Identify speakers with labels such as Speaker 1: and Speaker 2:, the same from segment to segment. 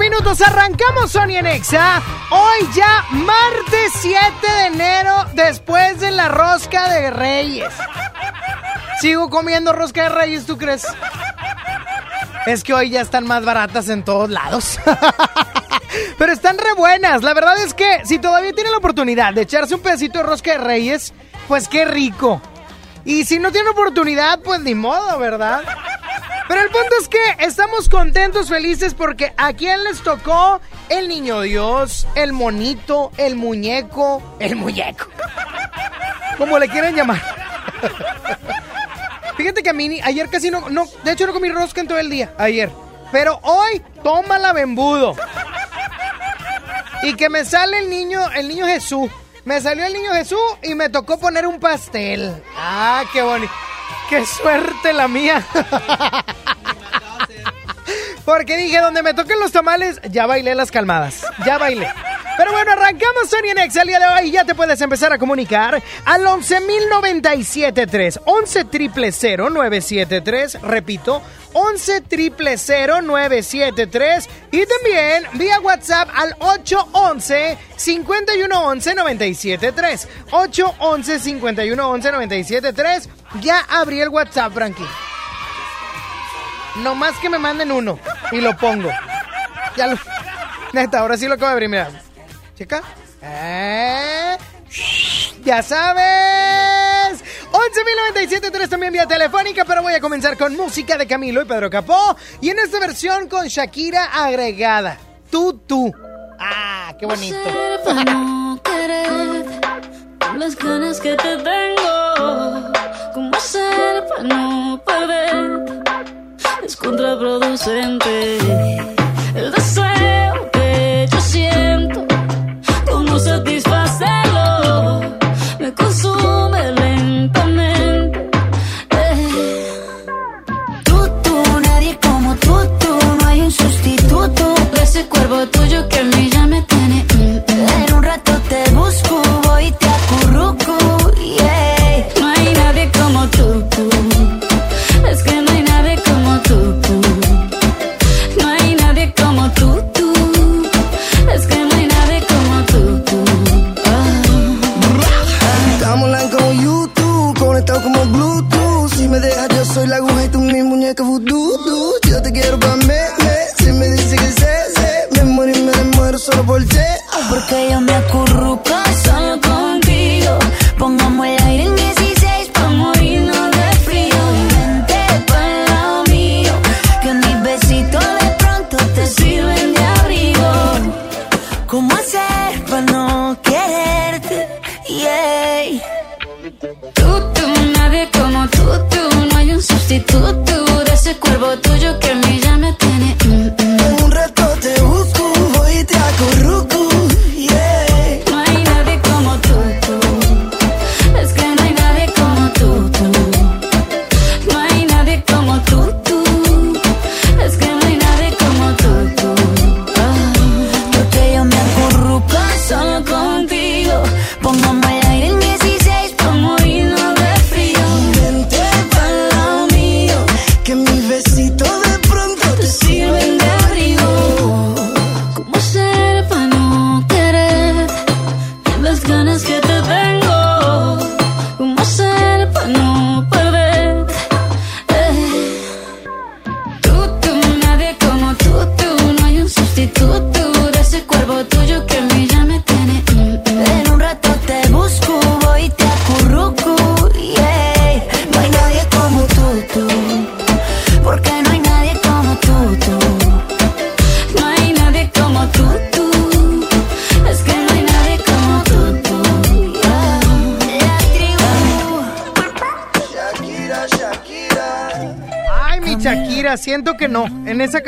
Speaker 1: Minutos. Arrancamos Sony en. Hoy ya martes 7 de enero, después de la rosca de Reyes. Sigo comiendo rosca de Reyes, ¿tú crees? Es que hoy ya están más baratas en todos lados. Pero están re buenas. La verdad es que si todavía tienen la oportunidad de echarse un pedacito de rosca de Reyes, pues qué rico. Y si no tienen oportunidad, pues ni modo, ¿verdad? Pero el punto es que estamos contentos, felices, porque a quién les tocó el niño Dios, el monito, el muñeco, el muñeco. Como le quieran llamar. Fíjate que a mí ayer casi no, no, de hecho no comí rosca en todo el día, ayer. Pero hoy, tómala bembudo. Y que me sale el niño, el niño Jesús. Me salió el niño Jesús y me tocó poner un pastel. Ah, qué bonito. Qué suerte la mía. Porque dije, donde me toquen los tamales, ya bailé las calmadas. Ya bailé. Pero bueno, arrancamos Sony en Excel día de hoy y ya te puedes empezar a comunicar al 11.097.3. 11 triple 973. Repito, 11 triple 973. Y también vía WhatsApp al 811 5111 973. 811 5111 973. Ya abrí el WhatsApp, Frankie. No más que me manden uno y lo pongo. Ya lo. Neta, ahora sí lo acabo de abrir, mira. Checa. Eh, Ya sabes. 11.097.3 también vía telefónica, pero voy a comenzar con música de Camilo y Pedro Capó. Y en esta versión con Shakira agregada. Tú, tú. Ah, qué bonito.
Speaker 2: para no querer las ganas que te tengo? ¿Cómo hacer para no perder? Es contraproducente el deseo que a mí ya me tiene. Tú, tú, nadie como tú, tú. No hay un sustituto de ese cuerpo tuyo que me tiene.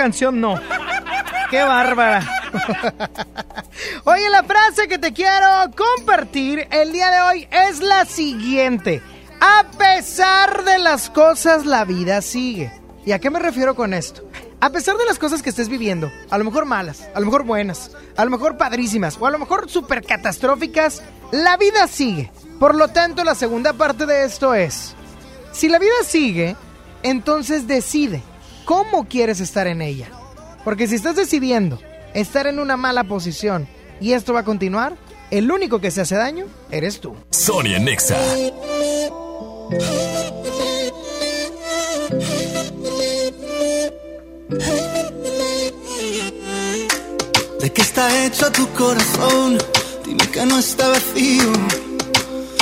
Speaker 1: Canción no. ¡Qué bárbara! Oye, la frase que te quiero compartir el día de hoy es la siguiente. A pesar de las cosas, la vida sigue. ¿Y a qué me refiero con esto? A pesar de las cosas que estés viviendo, a lo mejor malas, a lo mejor buenas, a lo mejor padrísimas o a lo mejor súper catastróficas, la vida sigue. Por lo tanto, la segunda parte de esto es, si la vida sigue, entonces decide cómo quieres estar en ella. Porque si estás decidiendo estar en una mala posición y esto va a continuar, el único que se hace daño eres tú.
Speaker 3: Sonia Nexa.
Speaker 4: ¿De qué está hecho tu corazón? Dime que no está vacío.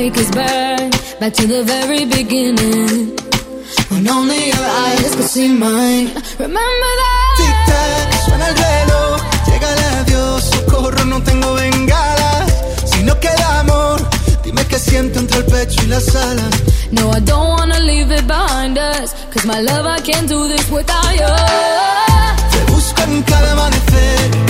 Speaker 5: Take us back? Back to the very beginning. When only your eyes could see mine. Remember that?
Speaker 4: Tic tac, suena el reloj. Llega el adiós, socorro, no tengo bengalas. Si no queda amor, dime qué siento entre el pecho y las alas.
Speaker 5: No, I don't wanna leave it behind us. Cause my love, I can't do this without you.
Speaker 4: Te busco en cada amanecer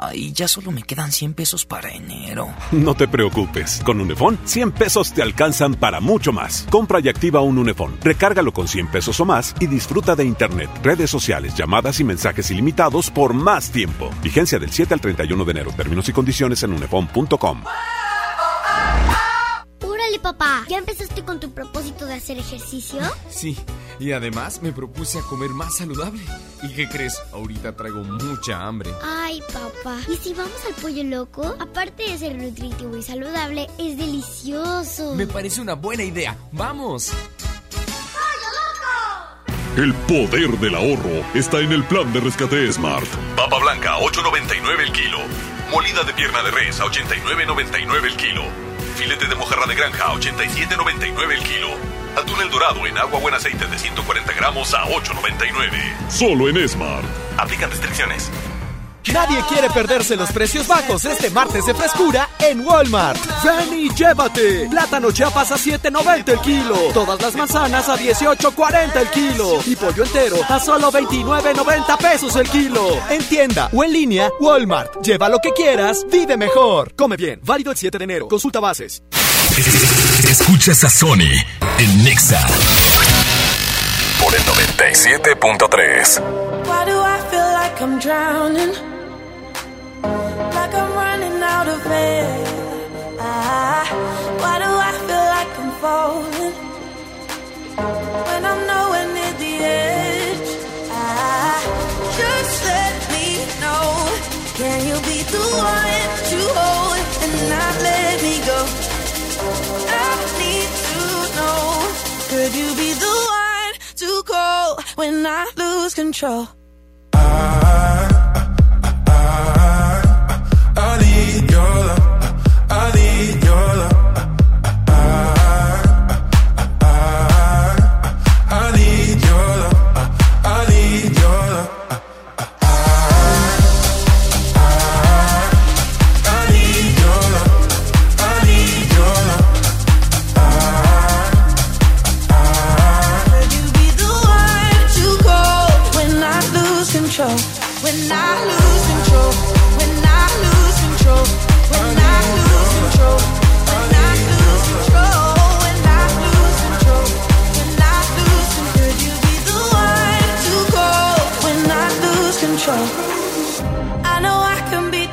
Speaker 6: Ay, ya solo me quedan 100 pesos para enero.
Speaker 7: No te preocupes. Con Unifón, 100 pesos te alcanzan para mucho más. Compra y activa un Unifón. Recárgalo con 100 pesos o más y disfruta de Internet, redes sociales, llamadas y mensajes ilimitados por más tiempo. Vigencia del 7 al 31 de enero. Términos y condiciones en unifón.com.
Speaker 8: Órale, papá, ¿ya empezaste con tu propósito de hacer ejercicio?
Speaker 9: Sí, y además me propuse a comer más saludable. ¿Y qué crees? Ahorita traigo mucha hambre.
Speaker 8: Ay, papá, ¿y si vamos al pollo loco? Aparte de ser nutritivo y saludable, es delicioso.
Speaker 9: Me parece una buena idea. ¡Vamos!
Speaker 10: El poder del ahorro está en el plan de rescate Smart. Papa blanca, 8.99 el kilo. Molida de pierna de res, a 89.99 el kilo. Filete de mojarra de granja, a 87.99 el kilo. Atún el dorado en agua buen aceite de 140 gramos a 8.99. Solo en Smart. Aplican restricciones.
Speaker 11: Nadie quiere perderse los precios bajos este martes de frescura en Walmart. Ven y llévate. Plátano chiapas a 7.90 el kilo. Todas las manzanas a 18.40 el kilo. Y pollo entero a solo 29.90 pesos el kilo. En tienda o en línea, Walmart. Lleva lo que quieras, vive mejor. Come bien. Válido el 7 de enero. Consulta bases.
Speaker 10: Escuchas a Sony en Nexa por el 97.3.
Speaker 12: Why do I feel like I'm drowning? Like I'm running out of air. Ah, why do I feel like I'm falling? When I'm nowhere near the edge. Ah, just let me know. Can you be the one to hold and not let me go? I need to know. Could you be the one to call when I lose control?
Speaker 13: I need your love.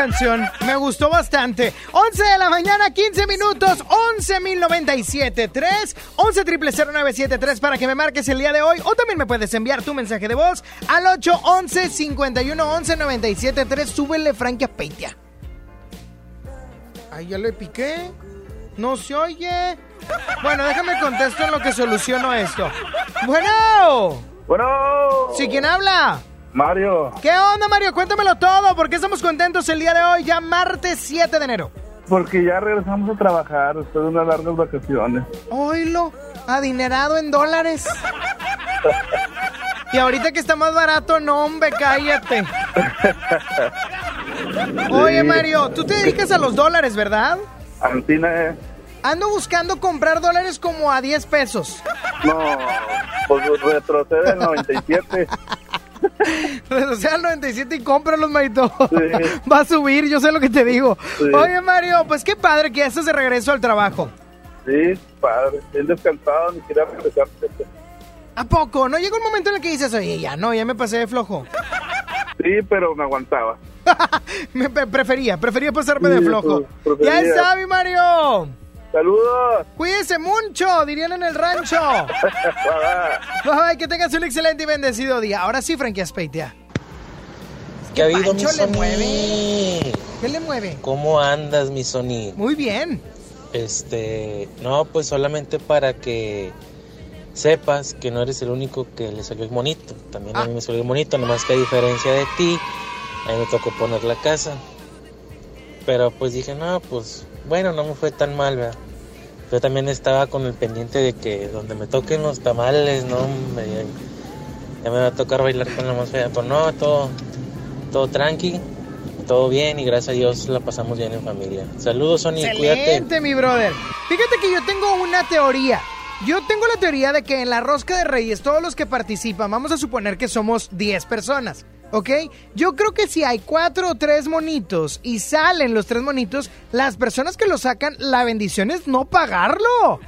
Speaker 1: canción. Me gustó bastante. 11 de la mañana, 15 minutos, 11.097.3, 11 triple 0973 para que me marques el día de hoy. O también me puedes enviar tu mensaje de voz al 811 51 11 973. Súbele Frankie Peitia. Ay, ya le piqué. No se oye. Bueno, déjame contesto en lo que soluciono esto. Bueno.
Speaker 14: Bueno.
Speaker 1: ¿Sí quién habla?
Speaker 14: Mario,
Speaker 1: ¿Qué onda, Mario? Cuéntamelo todo. ¿Por qué estamos contentos el día de hoy, ya martes 7 de enero?
Speaker 14: porque ya regresamos a trabajar después de unas largas vacaciones.
Speaker 1: Oilo, adinerado en dólares. Y ahorita que está más barato, no, hombre, cállate. Oye. Mario, tú te dedicas a los dólares, ¿verdad?
Speaker 14: Antina, eh,
Speaker 1: Ando buscando comprar dólares como a 10 pesos.
Speaker 14: no, pues retrocede el 97.
Speaker 1: Red social 97 y cómpralos, Maito. Va a subir, yo sé lo que te digo.
Speaker 14: Sí.
Speaker 1: Oye, Mario, pues qué padre que ya estás de regreso al trabajo.
Speaker 14: Sí, padre. Bien descansado, ni quería regresar.
Speaker 1: ¿A poco? ¿No llega un momento en el que dices, oye, ya no, ya me pasé de flojo?
Speaker 14: Sí, pero me aguantaba.
Speaker 1: Me pre- prefería, prefería pasarme de
Speaker 14: Sí,
Speaker 1: flojo.
Speaker 14: pues, prefería.
Speaker 1: Ya está, mi Mario.
Speaker 14: Saludos.
Speaker 1: Cuídese mucho, dirían en el rancho. Bye, que tengas un excelente y bendecido día. Ahora sí, Frankie Aspeitia.
Speaker 15: ¿Qué ha habido, mi
Speaker 1: Pancho le
Speaker 15: Sony?
Speaker 1: mueve. ¿Qué le mueve?
Speaker 15: ¿Cómo andas, mi Sony?
Speaker 1: Muy bien.
Speaker 15: Este, no, pues solamente para que sepas que no eres el único que le salió el monito. También a mí me salió el monito, nomás que a diferencia de ti, a mí me tocó poner la casa. Pero pues dije, no, pues bueno, no me fue tan mal, ¿verdad? Yo también estaba con el pendiente de que donde me toquen los tamales, no, me, ya me va a tocar bailar con la más fea. Pero no, todo, todo tranqui, todo bien y gracias a Dios la pasamos bien en familia. Saludos, Sony, cuídate.
Speaker 1: Excelente, mi brother. Fíjate que yo tengo una teoría. Yo tengo la teoría de que en la rosca de reyes, todos los que participan, vamos a suponer que somos 10 personas, ¿ok? Yo creo que si hay cuatro o tres monitos y salen los tres monitos, las personas que lo sacan, la bendición es no pagarlo.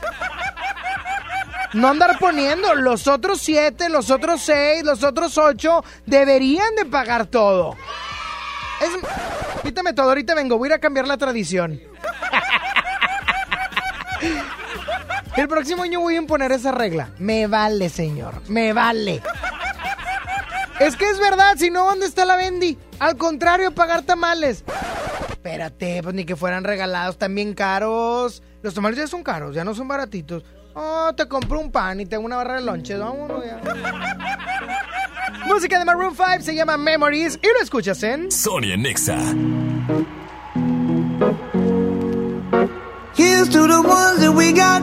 Speaker 1: No andar poniendo. Los otros siete, los otros seis, los otros ocho deberían de pagar todo. Es... Quítame todo, ahorita vengo, voy a ir a cambiar la tradición. El próximo año voy a imponer esa regla. Me vale, señor. Me vale. Es que es verdad, si no, ¿dónde está la Bendy? Al contrario, pagar tamales. Espérate, pues ni que fueran regalados, también caros. Los tamales ya son caros, ya no son baratitos. Oh, te compro un pan y tengo una barra de lonches. Vámonos ya. Música de Maroon 5 se llama Memories y lo escuchas en
Speaker 10: Sonia Nexa.
Speaker 16: Here's to the ones that we got.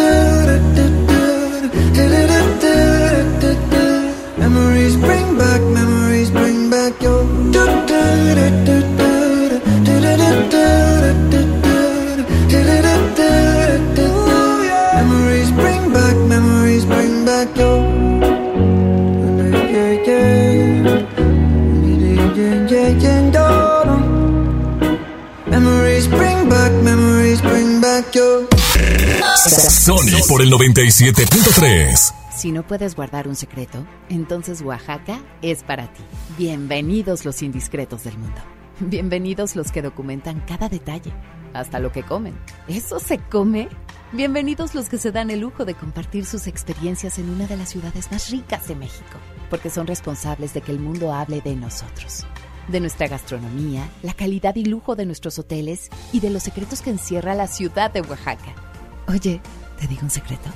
Speaker 10: Sony por el 97.3.
Speaker 17: Si no puedes guardar un secreto, entonces Oaxaca es para ti. Bienvenidos los indiscretos del mundo. Bienvenidos los que documentan cada detalle, hasta lo que comen. ¿Eso se come? Bienvenidos los que se dan el lujo de compartir sus experiencias en una de las ciudades más ricas de México, porque son responsables de que el mundo hable de nosotros, de nuestra gastronomía, la calidad y lujo de nuestros hoteles y de los secretos que encierra la ciudad de Oaxaca. Oye, ¿te digo un secreto?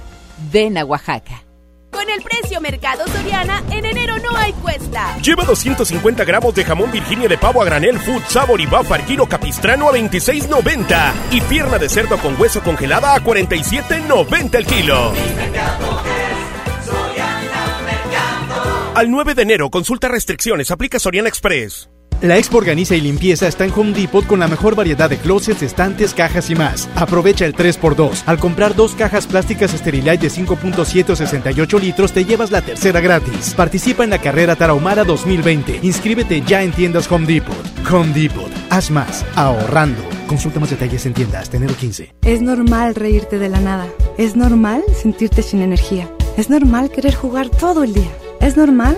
Speaker 17: Ven a Oaxaca.
Speaker 18: Con el precio Mercado Soriana, en enero no hay cuesta.
Speaker 19: Lleva 250 gramos de jamón Virginia de pavo a granel Food Sabor y Bafar kilo capistrano a 26.90 y pierna de cerdo con hueso congelada a 47.90 el kilo. Al 9 de enero, consulta restricciones, aplica Soriana Express.
Speaker 20: La Expo Organiza y Limpieza está en Home Depot con la mejor variedad de closets, estantes, cajas y más. Aprovecha el 3x2. Al comprar dos cajas plásticas Sterilite de 5.7 o 68 litros, te llevas la tercera gratis. Participa en la carrera Tarahumara 2020. Inscríbete ya en tiendas Home Depot. Home Depot. Haz más. Ahorrando. Consulta más detalles en tiendas. Enero 15.
Speaker 21: Es normal reírte de la nada. Es normal sentirte sin energía. Es normal querer jugar todo el día. Es normal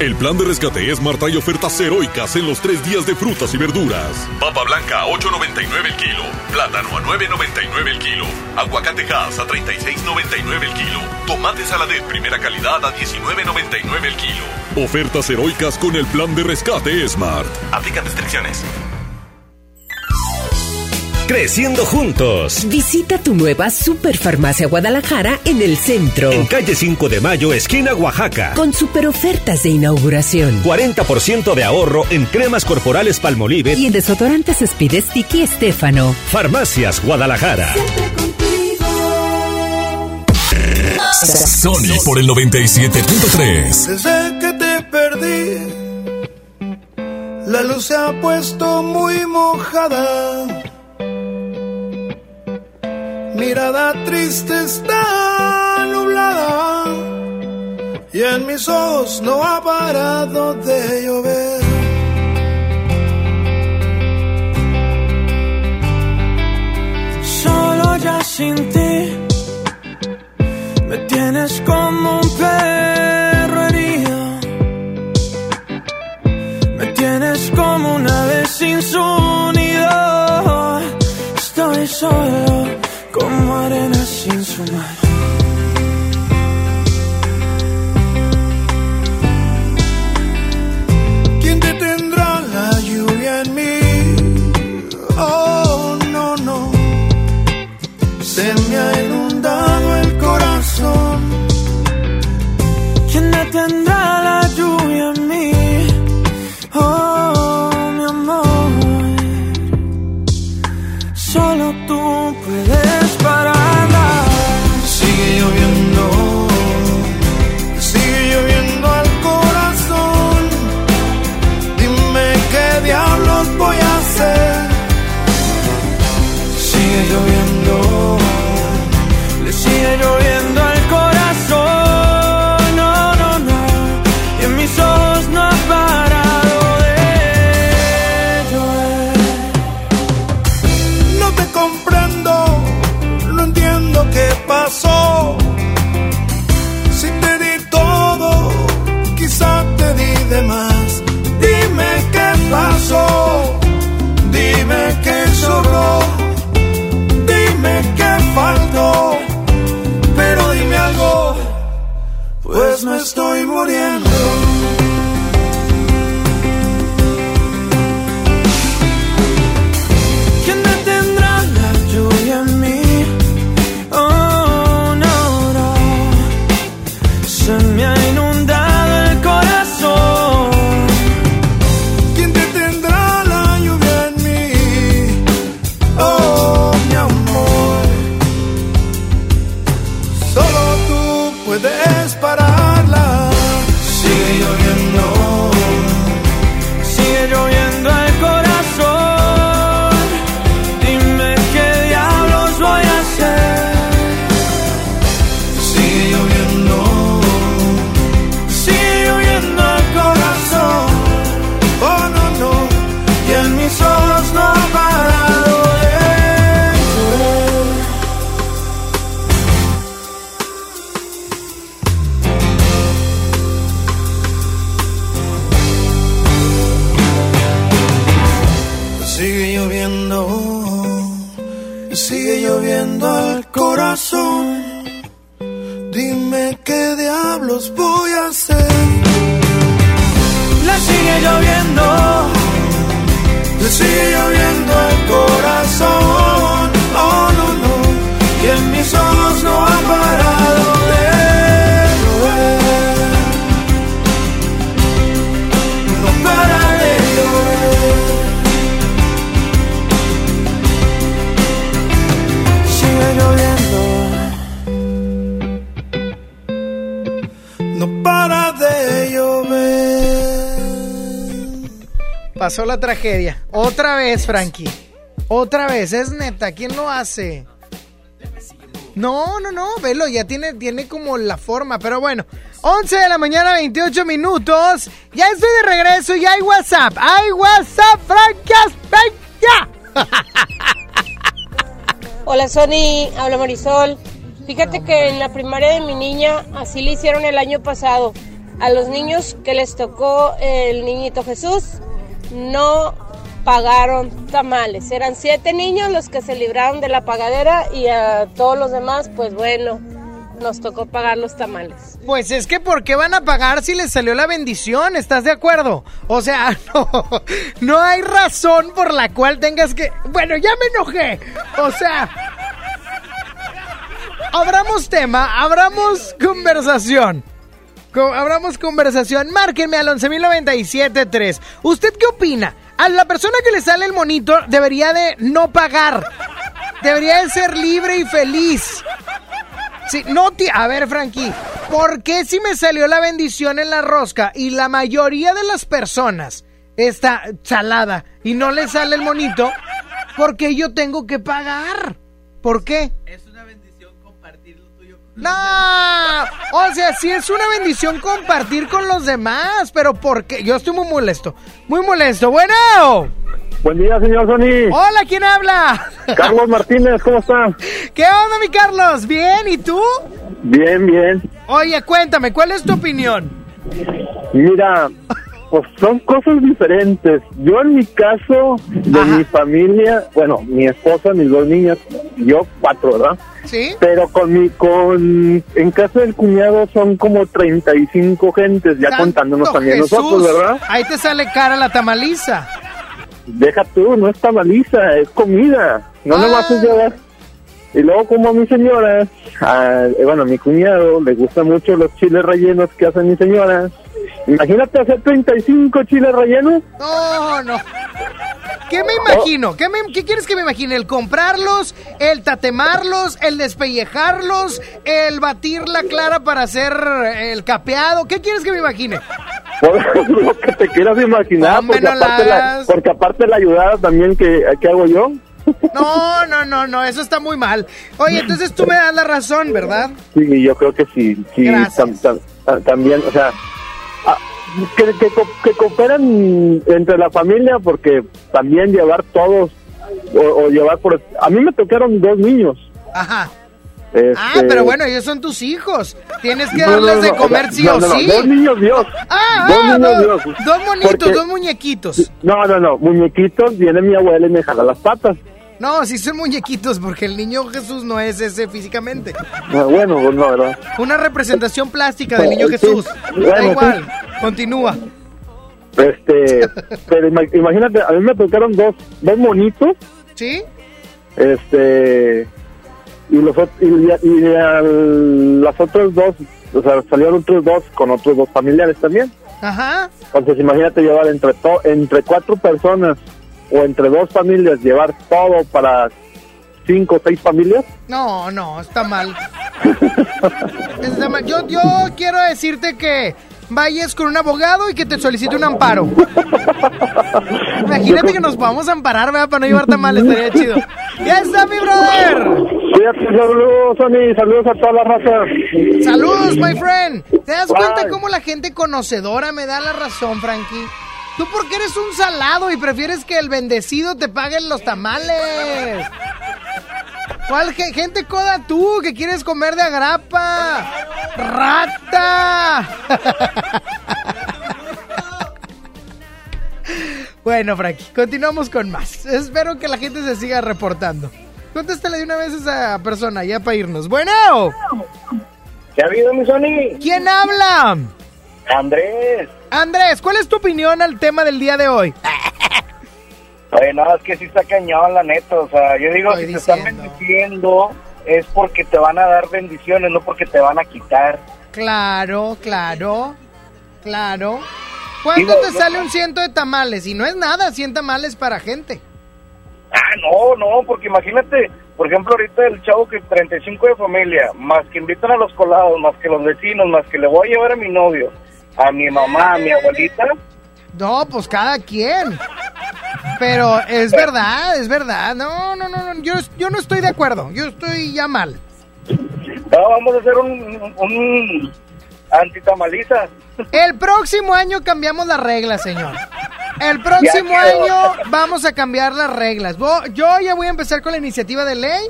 Speaker 10: El plan de rescate Smart trae ofertas heroicas en los tres días de frutas y verduras. Papa blanca a 8.99 el kilo. Plátano a 9.99 el kilo. Aguacate Hass a 36.99 el kilo. Tomate saladet primera calidad a 19.99 el kilo. Ofertas heroicas con el plan de rescate Smart. Aplican restricciones.
Speaker 22: Creciendo juntos. Visita tu nueva Superfarmacia Guadalajara en el centro.
Speaker 23: En calle 5 de Mayo, esquina Oaxaca.
Speaker 22: Con super ofertas de inauguración.
Speaker 23: 40% de ahorro en cremas corporales Palmolive
Speaker 22: Y en desodorantes Speed Sticky Estefano.
Speaker 23: Farmacias Guadalajara.
Speaker 10: Sony por el 97.3.
Speaker 13: Desde que te perdí, la luz se ha puesto muy mojada. Mirada triste está nublada y en mis ojos no ha parado de llover. Solo ya sin ti me tienes como un perro
Speaker 1: Pasó la tragedia. Otra vez, Frankie. Otra vez, es neta. ¿Quién lo hace? No, no, no, velo, ya tiene, tiene como la forma, pero bueno. 11 de la mañana, 28 minutos. Ya estoy de regreso y hay WhatsApp. ¡Hay WhatsApp, Frankie!
Speaker 24: Hola Sony, habla Marisol. Fíjate que en la primaria de mi niña así le hicieron el año pasado. A los niños que les tocó el niñito Jesús no pagaron tamales. Eran siete niños los que se libraron de la pagadera y a todos los demás, pues bueno, nos tocó pagar los tamales.
Speaker 1: Pues es que ¿por qué van a pagar si les salió la bendición? ¿Estás de acuerdo? O sea, no, no hay razón por la cual tengas que... Bueno, ya me enojé. O sea... Abramos tema, abramos conversación. Abramos conversación. Márquenme al 11.097.3. ¿Usted qué opina? A la persona que le sale el monito debería de no pagar. Debería de ser libre y feliz. Sí, no, a ver, Frankie, ¿por qué si me salió la bendición en la rosca y la mayoría de las personas está salada y no le sale el monito, ¿por qué yo tengo que pagar? ¿Por qué? Es No, o sea, sí es una bendición compartir con los demás, pero ¿por qué? Yo estoy muy molesto, muy molesto. Bueno,
Speaker 14: Buen día, señor Sony.
Speaker 1: hola, ¿quién habla?
Speaker 14: Carlos Martínez, ¿cómo está?
Speaker 1: ¿Qué onda, mi Carlos? ¿Bien? ¿Y tú?
Speaker 14: Bien, bien.
Speaker 1: Oye, cuéntame, ¿cuál es tu opinión?
Speaker 14: Mira, pues son cosas diferentes. Yo en mi caso, de mi familia, bueno, mi esposa, mis dos niñas, yo cuatro, ¿verdad?
Speaker 1: Sí.
Speaker 14: Pero con mi, con, en casa del cuñado son como 35 gentes, ya
Speaker 1: Santo
Speaker 14: contándonos también
Speaker 1: Jesús,
Speaker 14: nosotros, ¿verdad?
Speaker 1: Ahí te sale cara la tamaliza.
Speaker 14: Deja tú, no es tamaliza, es comida. No
Speaker 1: Ah.
Speaker 14: nomás es llevar. Y luego como a mi señora, a- eh, bueno, a mi cuñado le gustan mucho los chiles rellenos que hace mi señora. Imagínate hacer 35 chiles rellenos.
Speaker 1: No, no. ¿Qué me imagino? ¿Qué, me- qué quieres que me imagine? ¿El comprarlos? ¿El tatemarlos? ¿El despellejarlos? ¿El batir la clara para hacer el capeado? ¿Qué quieres que me imagine?
Speaker 14: Por lo que te quieras imaginar, porque,
Speaker 1: no
Speaker 14: aparte
Speaker 1: la
Speaker 14: porque aparte la ayudada también que, que hago yo.
Speaker 1: No, no, no, no, eso está muy mal. Oye, entonces tú me das la razón, ¿verdad?
Speaker 14: Sí, yo creo que sí, sí, tam- tam- tam- también, o sea, que, que, que cooperan entre la familia porque también llevar todos o, o llevar por... A mí me tocaron dos niños.
Speaker 1: Ajá.
Speaker 14: este,
Speaker 1: Ah, pero bueno, ellos son tus hijos. Tienes que
Speaker 14: no, no,
Speaker 1: darles de comer sí
Speaker 14: no,
Speaker 1: o sí.
Speaker 14: Dos niños Dios.
Speaker 1: Ah,
Speaker 14: dos
Speaker 1: ah,
Speaker 14: niños
Speaker 1: dos,
Speaker 14: Dios.
Speaker 1: dos monitos,
Speaker 14: Porque-
Speaker 1: dos muñequitos.
Speaker 14: No, no, no, muñequitos, viene mi abuela y me jala las patas.
Speaker 1: No, sí son muñequitos porque el niño Jesús no es ese físicamente.
Speaker 14: Ah, Bueno, pues no, ¿verdad?
Speaker 1: Una representación plástica del niño
Speaker 14: Sí,
Speaker 1: Jesús.
Speaker 14: bueno,
Speaker 1: da
Speaker 14: sí.
Speaker 1: igual. Continúa.
Speaker 14: Este, pero ima- imagínate, a mí me tocaron dos, dos monitos,
Speaker 1: ¿Sí?
Speaker 14: este, y los y, y al- las otras dos, o sea, salieron otros dos con otros dos familiares también.
Speaker 1: Ajá.
Speaker 14: Entonces imagínate llevar entre to- entre cuatro personas o entre dos familias llevar todo para cinco o seis familias.
Speaker 1: No, no, está mal. Está mal. Yo, yo quiero decirte que vayas con un abogado y que te solicite un amparo. Imagínate que nos podamos amparar, ¿verdad? Para no llevar tan mal, estaría chido. ¡Ya está, mi brother!
Speaker 14: Cuídate, saludos, Sony, saludos a toda la raza.
Speaker 1: ¡Saludos, my friend! ¿Te das cuenta cómo la gente conocedora me da la razón, Frankie? Tú porque eres un salado y prefieres que el bendecido te pague los tamales. ¿Cuál ge- gente coda tú que quieres comer de agrapa? ¡Rata! Bueno, Frankie, continuamos con más. Espero que la gente se siga reportando. Contéstale de una vez a esa persona, ya para irnos. Bueno.
Speaker 25: ¿Qué ha habido, mi Sony?
Speaker 1: ¿Quién habla?
Speaker 25: Andrés.
Speaker 1: Andrés, ¿cuál es tu opinión al tema del día de hoy?
Speaker 25: Oye, no, es que sí está cañón, la neta. O sea, yo digo,
Speaker 1: Estoy
Speaker 25: si te están bendiciendo, es porque te van a dar bendiciones, no porque te van a quitar.
Speaker 1: Claro, claro, claro. ¿Cuánto
Speaker 25: Digo,
Speaker 1: te
Speaker 25: yo-
Speaker 1: sale un ciento de tamales? Y no es nada, 100 tamales para gente.
Speaker 25: Ah, no, no, porque imagínate, por ejemplo, ahorita el chavo que 35 de familia, más que invitan a los colados, más que los vecinos, más que le voy a llevar a mi novio, a mi mamá, a mi abuelita.
Speaker 1: No, pues cada quien. Pero es verdad, es verdad. No, no, no, no, yo, yo no estoy de acuerdo. Yo estoy ya mal.
Speaker 25: No, vamos a hacer un, un antitamaliza.
Speaker 1: El próximo año cambiamos las reglas, señor. El próximo año vamos a cambiar las reglas. Yo ya voy a empezar con la iniciativa de ley.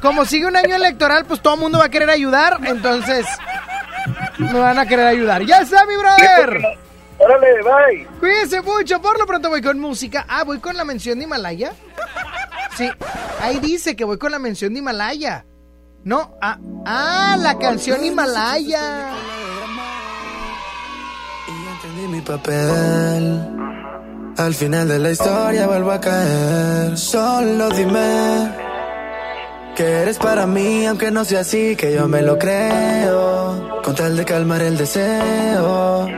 Speaker 1: Como sigue un año electoral, pues todo el mundo va a querer ayudar. Entonces, me van a querer ayudar. ¡Ya está, mi brother!
Speaker 25: Órale, bye.
Speaker 1: Cuídense mucho. Por lo pronto voy con música. Ah, voy con la mención de Himalaya. Sí, ahí dice que voy con la mención de Himalaya. No, ah, ah la canción Himalaya.
Speaker 4: entendí mi papel. Al final de la historia vuelvo a caer. Solo dime que eres para mí, aunque no sea así, que yo me lo creo. Con tal de calmar el deseo.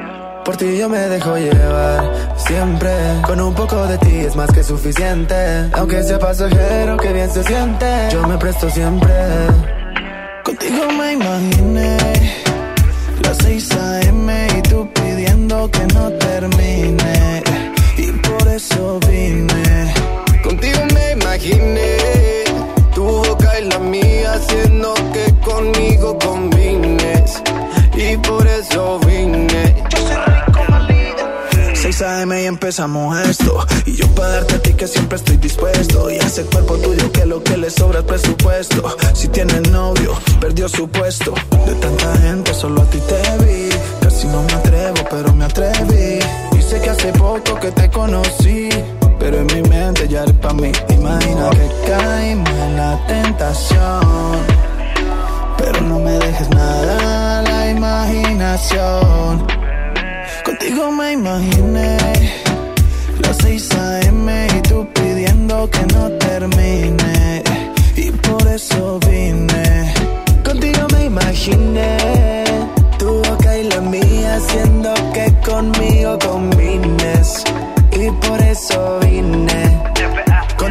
Speaker 4: Por ti yo me dejo llevar siempre. Con un poco de ti es más que suficiente. Aunque sea pasajero, que bien se siente. Yo me presto siempre. Contigo me imaginé las 6 a.m. y tú pidiendo que no termine. Y por eso vine. Contigo me imaginé combines. Y por eso vine. Yo soy rico, malida. 6 a.m. y empezamos esto. Y yo para darte a ti que siempre estoy dispuesto. Y hace cuerpo tuyo que lo que le sobra es presupuesto. Si tiene novio, perdió su puesto. De tanta gente, solo a ti te vi. Casi no me atrevo, pero me atreví. Y sé que hace poco que te conocí. Pero en mi mente ya eres pa' mí. Imagina que caímos en la tentación. Pero no me dejes nada a la imaginación. Contigo me imaginé las 6 a.m. y tú pidiendo que no termine. Y por eso vine. Contigo me imaginé tu boca y la mía haciendo que conmigo combines. Y por eso vine.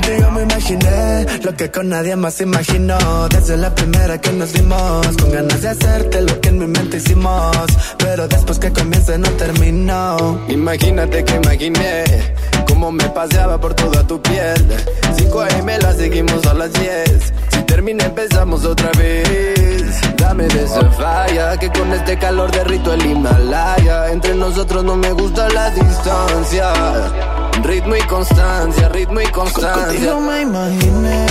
Speaker 4: Contigo me imaginé lo que con nadie más imaginó. Desde la primera que nos vimos, con ganas de hacerte lo que en mi mente hicimos. Pero después que comience no terminó.
Speaker 16: Imagínate que imaginé cómo me paseaba por toda tu piel. 5 AM la seguimos a las 10. Si termina empezamos otra vez. Dame de esa falla que con este calor derrito el Himalaya. Entre nosotros no me gusta la distancia. Ritmo y constancia, ritmo y constancia.
Speaker 4: Contigo me imaginé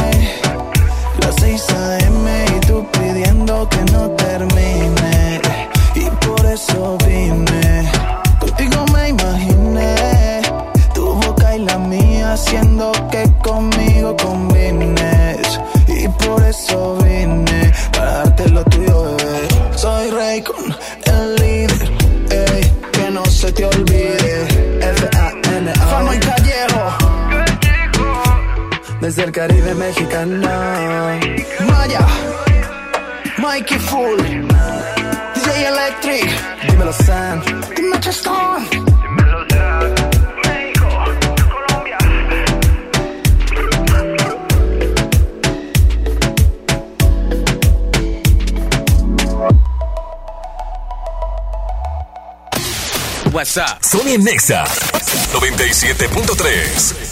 Speaker 4: las 6 a.m. y tú pidiendo que no termine. Y por eso vine. Contigo me imaginé tu boca y la mía haciendo que conmigo combines. Y por eso vine Desde el Caribe mexicano. Maya, Mikey Full, DJ Electric. Dímelo, Sam. Dime Chestón.
Speaker 3: WhatsApp. Sony Nexa 97.3.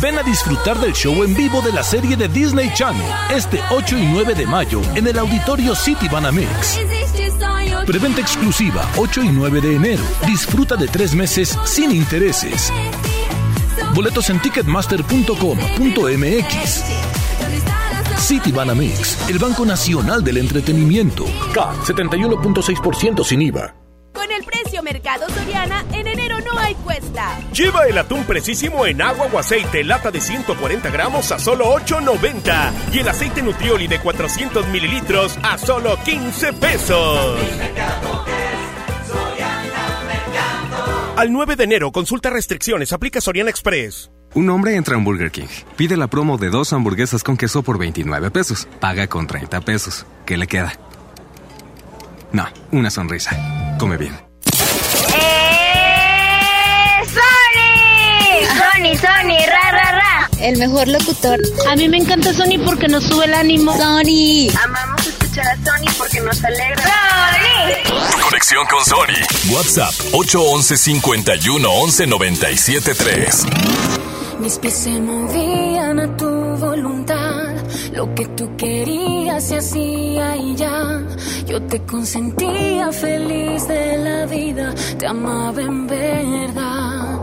Speaker 26: Ven a disfrutar del show en vivo de la serie de Disney Channel este 8 y 9 de mayo en el auditorio City Banamex. Preventa exclusiva 8 y 9 de enero. Disfruta de tres meses sin intereses. Boletos en ticketmaster.com.mx. City Banamex, el Banco Nacional del Entretenimiento. K, 71.6% sin IVA.
Speaker 18: Con el precio Mercado Soriana, en enero no hay cuesta.
Speaker 19: Lleva el atún precisísimo en agua o aceite, lata de 140 gramos a solo 8.90. Y el aceite Nutrioli de 400 mililitros a solo 15 pesos. Al 9 de enero, consulta restricciones, aplica Soriana Express.
Speaker 27: Un hombre entra a Burger King, pide la promo de dos hamburguesas con queso por 29 pesos, paga con 30 pesos. ¿Qué le queda? No, una sonrisa. Come bien.
Speaker 28: ¡Eh! ¡Sony! ¡Sony, Sony! ¡Ra, ra, ra!
Speaker 29: El mejor locutor.
Speaker 28: A mí me encanta Sony porque nos sube el ánimo.
Speaker 29: Sony.
Speaker 28: Amamos escuchar a Sony porque nos alegra. ¡Sony!
Speaker 10: Conexión con Sony. WhatsApp 811 51 11 97 3.
Speaker 5: Mis pies se movían a tu. Lo que tú querías se hacía y ya. Yo te consentía feliz de la vida. Te amaba en verdad.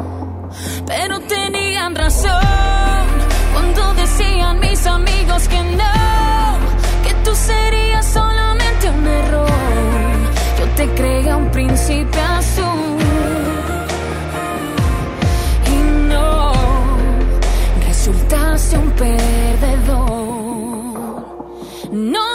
Speaker 5: Pero tenían razón cuando decían mis amigos que no. Que tú serías solamente un error. Yo te creía un príncipe azul. Y no resultaste un perdedor. No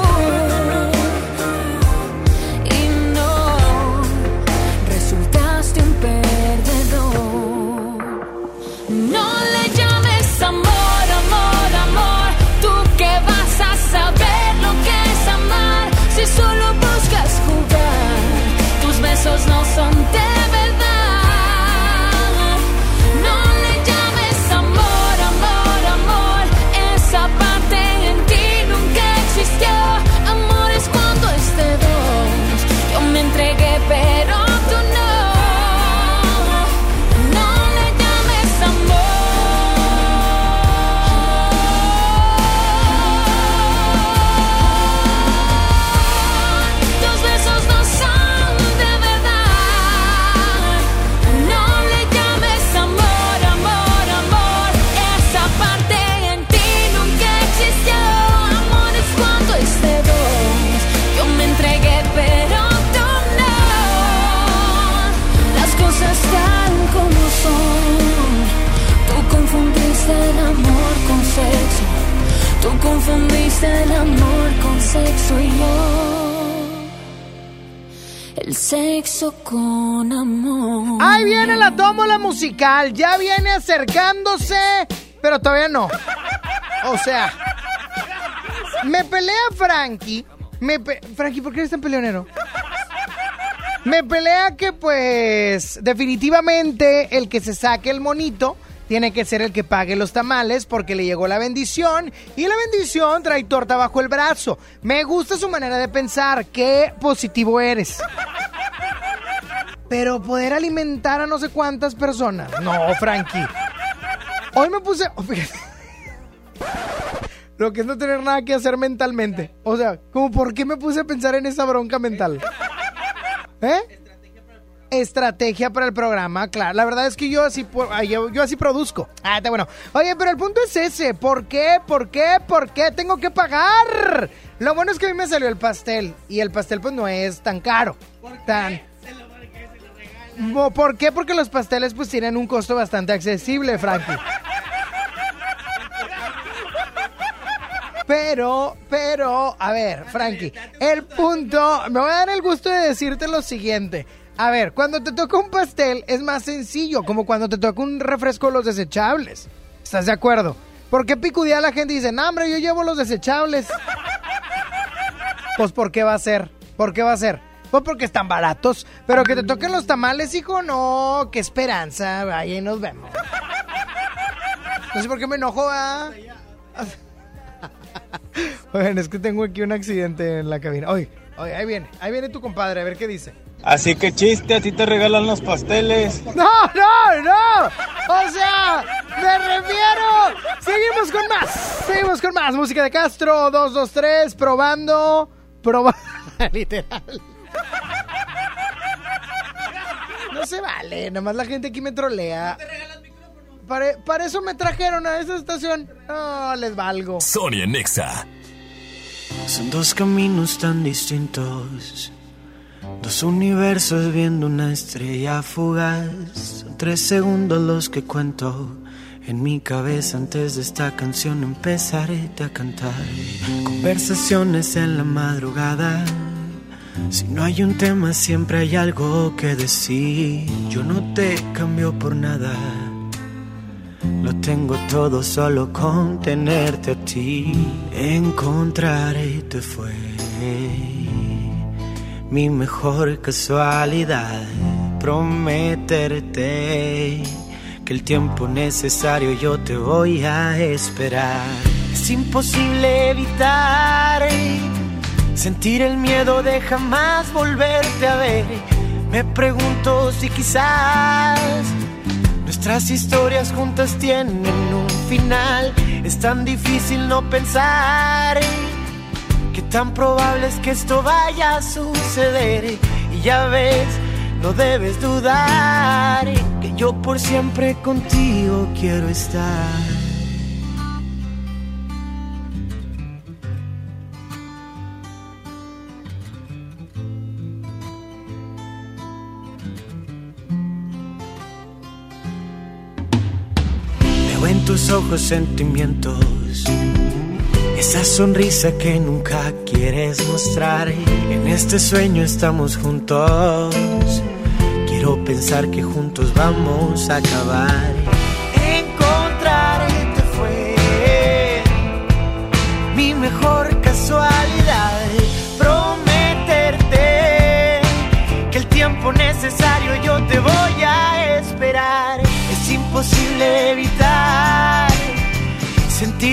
Speaker 5: El amor con sexo y yo. El sexo con amor.
Speaker 1: Ahí viene la tómbola musical. Ya viene acercándose, pero todavía no. O sea, me pelea Frankie. Me Frankie, ¿por qué eres tan peleonero? Me pelea que pues definitivamente el que se saque el monito tiene que ser el que pague los tamales porque le llegó la bendición y la bendición trae torta bajo el brazo. Me gusta su manera de pensar, qué positivo eres. Pero poder alimentar a no sé cuántas personas. No, Frankie. Hoy me puse... oh. Lo que es no tener nada que hacer mentalmente. O sea, como por qué me puse a pensar en esa bronca mental. ¿Eh? Estrategia para el programa, claro. La verdad es que yo así, yo, yo así produzco. Ah, está bueno. Oye, pero el punto es ese. ¿Por qué? ¿Por qué? ¿Por qué tengo que pagar? Lo bueno es que a mí me salió el pastel. Y el pastel pues no es tan caro. Tan... Mo- ¿Por qué? Porque los pasteles pues tienen un costo bastante accesible, Frankie. Pero, pero, a ver, Frankie, el punto, me voy a dar el gusto de decirte lo siguiente. A ver, cuando te toca un pastel es más sencillo, como cuando te toca un refresco los desechables. ¿Estás de acuerdo? ¿Por qué picudía la gente y dice, no, hombre, yo llevo los desechables? Pues, ¿por qué va a ser? ¿Por qué va a ser? Pues porque están baratos. Pero que te toquen los tamales, hijo, no. Qué esperanza. Ahí nos vemos. No sé por qué me enojo, ¿ah? Oigan, es que tengo aquí un accidente en la cabina. Oye, oye, ahí viene. Ahí viene tu compadre, a ver qué dice.
Speaker 30: Así que chiste, a ti te regalan los pasteles.
Speaker 1: No, no, no. O sea, me refiero. Seguimos con más. Seguimos con más. Música de Castro, 223, probando. Probando. Literal. No se vale, nomás la gente aquí me trolea. Para, para eso me trajeron a esta estación. No, les valgo.
Speaker 3: Sonia Nexa.
Speaker 23: Son dos caminos tan distintos, dos universos viendo una estrella fugaz. Son tres segundos los que cuento en mi cabeza antes de esta canción empezaré a cantar. Conversaciones en la madrugada. Si no hay un tema siempre hay algo que decir. Yo no te cambio por nada. Lo tengo todo solo con tenerte a ti. Encontrarte fue mi mejor casualidad. Prometerte que el tiempo necesario yo te voy a esperar. Es imposible evitar sentir el miedo de jamás volverte a ver. Me pregunto si quizás Nuestras historias juntas tienen un final. Es tan difícil no pensar tan probable es que esto vaya a suceder. Y ya ves, no debes dudar que yo por siempre contigo quiero estar. Veo en tus ojos sentimientos, esa sonrisa que nunca quieres mostrar. En este sueño estamos juntos, quiero pensar que juntos vamos a acabar. Encontrarte fue mi mejor casualidad.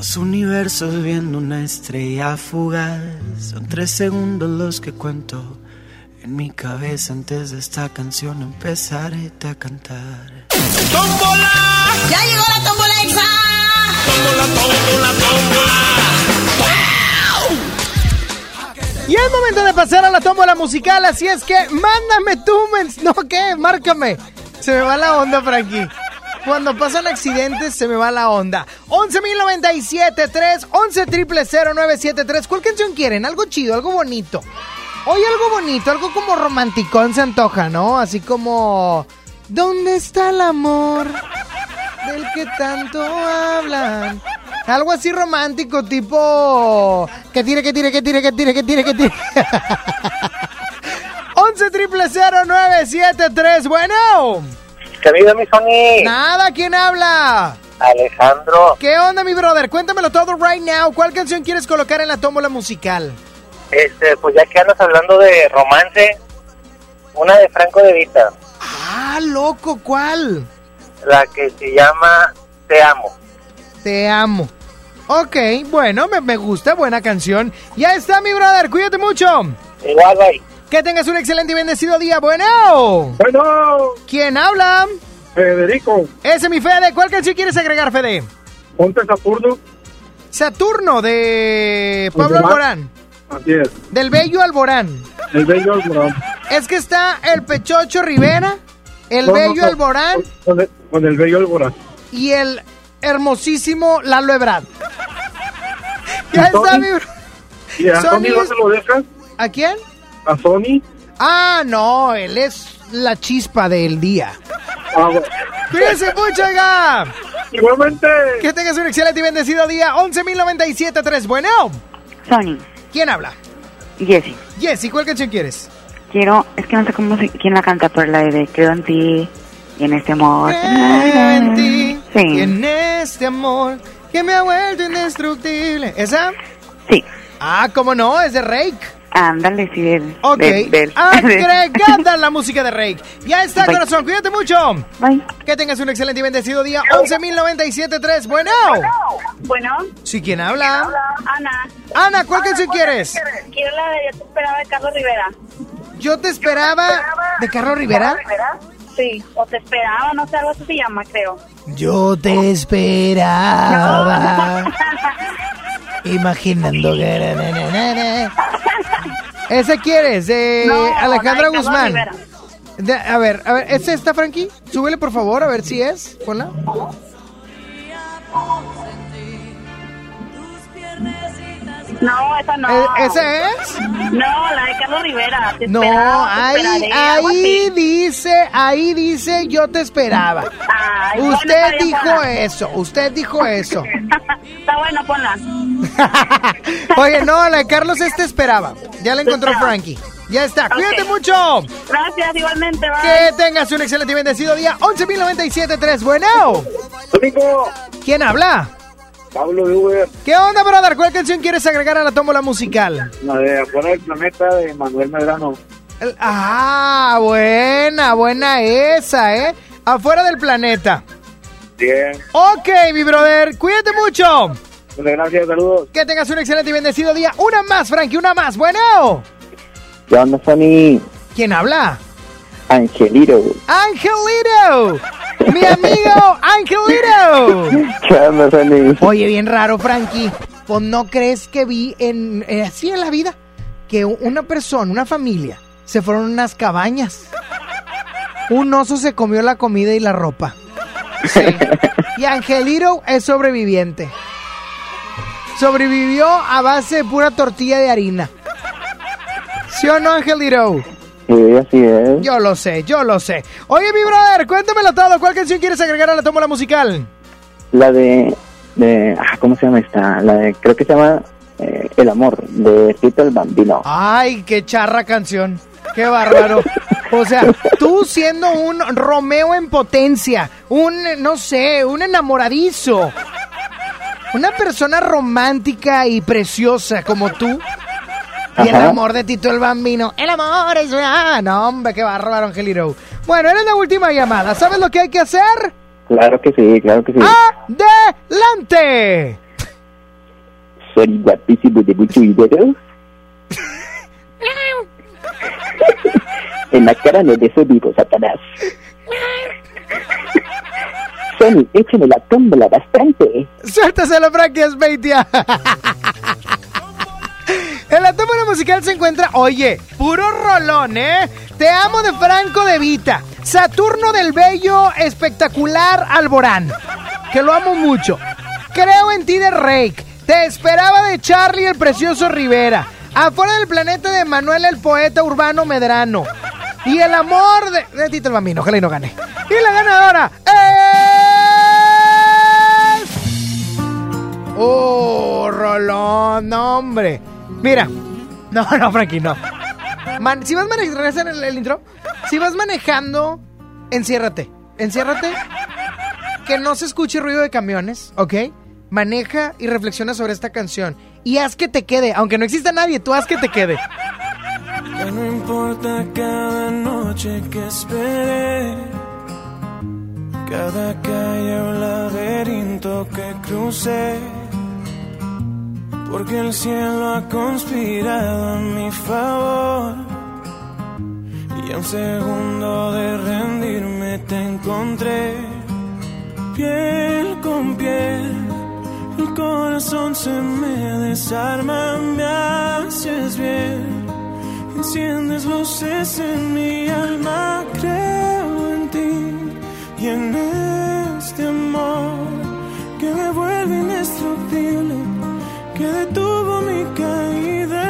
Speaker 23: dos universos viendo una estrella fugaz. Son tres segundos los que cuento en mi cabeza antes de esta canción empezaré a cantar.
Speaker 5: ¡Tómbola! ¡Ya llegó la tómbola exa!
Speaker 31: Tómbola, tómbola, tómbola.
Speaker 1: Y es momento de pasar a la tómbola musical, así es que mándame tú, mens no, ¿qué? Márcame. Se me va la onda, Frankie. Cuando pasan accidentes se me va la onda. 11.097.3, 11 triple 0973. ¿Cuál canción quieren? Algo chido, algo bonito. Hoy algo bonito, algo como romanticón se antoja, ¿no? Así como... ¿Dónde está el amor del que tanto hablan? Algo así romántico, tipo... Que tire, que tire, que tire, que tire, que tire, que tire. 11 triple 0973, bueno.
Speaker 32: ¿Qué mi Sony?
Speaker 1: Nada, ¿quién habla?
Speaker 32: Alejandro.
Speaker 1: ¿Qué onda, mi brother? Cuéntamelo todo right now. ¿Cuál canción quieres colocar en la tómbola musical?
Speaker 32: Este, pues ya que andas hablando de romance, una de Franco de Vita.
Speaker 1: Ah, loco, ¿cuál?
Speaker 32: La que se llama Te Amo.
Speaker 1: Te amo. Ok, bueno, me, me gusta, buena canción. Ya está, mi brother, cuídate mucho.
Speaker 32: Igual, bye.
Speaker 1: Que tengas un excelente y bendecido día. Bueno.
Speaker 25: Bueno.
Speaker 1: ¿Quién habla?
Speaker 25: Federico.
Speaker 1: Ese mi Fede. ¿Cuál canción quieres agregar, Fede?
Speaker 25: Ponte Saturno.
Speaker 1: Saturno de Pablo Alborán.
Speaker 25: Así es.
Speaker 1: Del Bello Alborán.
Speaker 25: El Bello Alborán.
Speaker 1: Es que está el Pechocho Rivera, el
Speaker 25: No,
Speaker 1: Bello
Speaker 25: no,
Speaker 1: Alborán
Speaker 25: Con el, con el Bello Alborán.
Speaker 1: y el hermosísimo Lalo Ebrard. ya está, mi bro-
Speaker 25: ¿Y a no
Speaker 1: es-
Speaker 25: se lo dejas?
Speaker 1: ¿A quién?
Speaker 25: ¿A Sony?
Speaker 1: Ah, no, él es la chispa del día.
Speaker 25: Ah, bueno.
Speaker 1: Cuídense mucho, oiga.
Speaker 25: Igualmente.
Speaker 1: Que tengas un excelente y bendecido día. 11.097.3. Bueno.
Speaker 29: Sony,
Speaker 1: ¿Quién habla?
Speaker 29: Jessy.
Speaker 1: Jessy, ¿cuál canción quieres?
Speaker 29: Quiero, es que no sé cómo se- quién la canta, pero la de Creo en ti y en este amor.
Speaker 1: Creo en ti
Speaker 29: Sí.
Speaker 1: y en este amor que me ha vuelto indestructible. ¿Esa?
Speaker 29: Sí.
Speaker 1: Ah, ¿cómo no? Es de Rake.
Speaker 29: Ándale, sí, del,
Speaker 1: Ok.
Speaker 29: del- del-
Speaker 1: Agregada la música de Rake. Ya está,
Speaker 29: Bye.
Speaker 1: corazón. Cuídate mucho.
Speaker 29: Bye.
Speaker 1: Que tengas un excelente y bendecido día. 11.097.3. Bueno.
Speaker 33: Bueno.
Speaker 1: ¿Sí quién habla?
Speaker 33: Ana.
Speaker 1: Ana, ¿cuál canción quieres?
Speaker 33: Quiero la de Yo te esperaba de Carlos Rivera.
Speaker 1: Yo te esperaba de Carlos Rivera.
Speaker 33: Sí, o te esperaba, no sé, algo así se llama, creo.
Speaker 1: Yo te esperaba. Imaginando que. ¿Ese quieres? De
Speaker 33: No,
Speaker 1: Alejandra
Speaker 33: la de Carlos
Speaker 1: Guzmán. De- a ver, a ver, ¿es esta, Frankie? Súbele, por favor, a ver si es. Ponla.
Speaker 33: No, esa no.
Speaker 1: ¿E- ¿Ese es?
Speaker 33: No, la de Carlos Rivera. Te
Speaker 1: No,
Speaker 33: esperaba, te
Speaker 1: ahí, dice, ahí dice, yo te esperaba.
Speaker 33: Ay,
Speaker 1: Usted dijo
Speaker 33: ponla.
Speaker 1: eso, usted dijo eso.
Speaker 33: Está bueno, ponla.
Speaker 1: Oye, no, la de Carlos este esperaba. Ya la encontró Frankie. Ya está, cuídate mucho.
Speaker 33: Gracias, igualmente, bye.
Speaker 1: Que tengas un excelente y bendecido día. 11.097.3. Bueno. ¿Quién habla?
Speaker 25: Pablo de Uber.
Speaker 1: ¿Qué onda, brother? ¿Cuál canción quieres agregar a la tómbola musical?
Speaker 25: La de Afuera del Planeta de Manuel Medrano.
Speaker 1: El- Ah, buena, buena esa, ¿eh? Afuera del planeta.
Speaker 25: Bien.
Speaker 1: Ok, mi brother, cuídate mucho.
Speaker 25: Muchas gracias, saludos.
Speaker 1: Que tengas un excelente y bendecido día. Una más, Frankie, una más. Bueno.
Speaker 32: ¿Qué onda, Sony?
Speaker 1: ¿Quién habla?
Speaker 32: Angelito.
Speaker 1: Angelito. Mi amigo Angelito.
Speaker 32: ¿Qué onda?
Speaker 1: Oye, bien raro, Frankie. Pues no crees que vi en eh, así en la vida que una persona, una familia, se fueron a unas cabañas. Un oso se comió la comida y la ropa. Sí. Y Angelito es sobreviviente. Sobrevivió a base de pura tortilla de harina. ¿Sí o no, Angelito?
Speaker 32: Sí, así es.
Speaker 1: Yo lo sé, yo lo sé. Oye, mi brother, cuéntamelo todo. ¿Cuál canción quieres agregar a la tómbola musical?
Speaker 32: La de, de ah, ¿cómo se llama esta? La de, creo que se llama eh, El Amor, de Tito el Bambino.
Speaker 1: Ay, qué charra canción. Qué bárbaro. O sea, tú siendo un Romeo en potencia, un, no sé, un enamoradizo, una persona romántica y preciosa como tú, y el amor de Tito el Bambino. El amor es... Ah, no, hombre, qué bárbaro, Angelito. Bueno, eres la última llamada. ¿Sabes lo que hay que hacer?
Speaker 32: Claro que sí, claro que sí.
Speaker 1: ¡Adelante!
Speaker 32: Soy guapísimo de mucho dinero. en la cara no de eso vivo, Satanás. Sony, échame la tómbola bastante.
Speaker 1: Suéltaselo, Frankie Esbeitia. En la tómbola musical se encuentra, oye, puro rolón, ¿eh? Te amo de Franco de Vita. Saturno del Bello, espectacular Alborán. Que lo amo mucho. Creo en ti de Rake. Te esperaba de Charlie el precioso Rivera. Afuera del planeta de Manuel el poeta urbano Medrano. Y el amor de, de Tito el Bambino, ojalá y no gane. Y la ganadora es... Oh, Rolón, hombre. Mira. No, no, Frankie, no. Si vas manejando, el, el intro. Si vas manejando, enciérrate. Enciérrate. Que no se escuche ruido de camiones, ¿ok? Maneja y reflexiona sobre esta canción. Y haz que te quede. Aunque no exista nadie, tú haz que te quede.
Speaker 4: Ya no importa cada noche que esperé, cada calle o laberinto que porque el cielo ha conspirado a mi favor. Y a un segundo de rendirme te encontré, piel con piel. El corazón se me desarma, me haces bien. Enciendes luces en mi alma, creo en ti y en este amor que me vuelve indestructible, que detuvo mi caída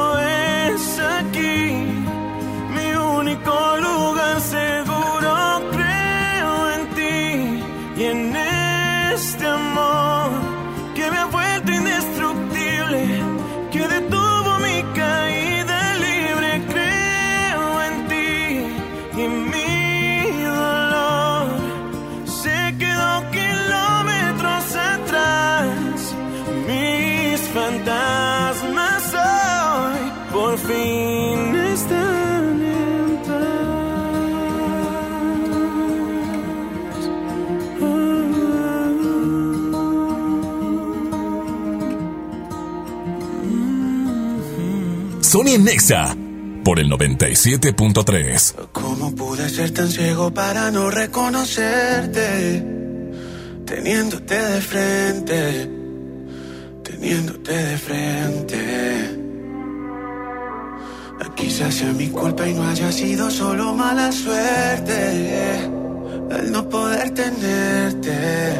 Speaker 3: Nexa por el 97.3.
Speaker 4: ¿Cómo pude ser tan ciego para no reconocerte? Teniéndote de frente, teniéndote de frente. Quizás sea mi culpa y no haya sido solo mala suerte. El no poder tenerte,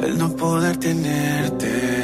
Speaker 4: el no poder tenerte.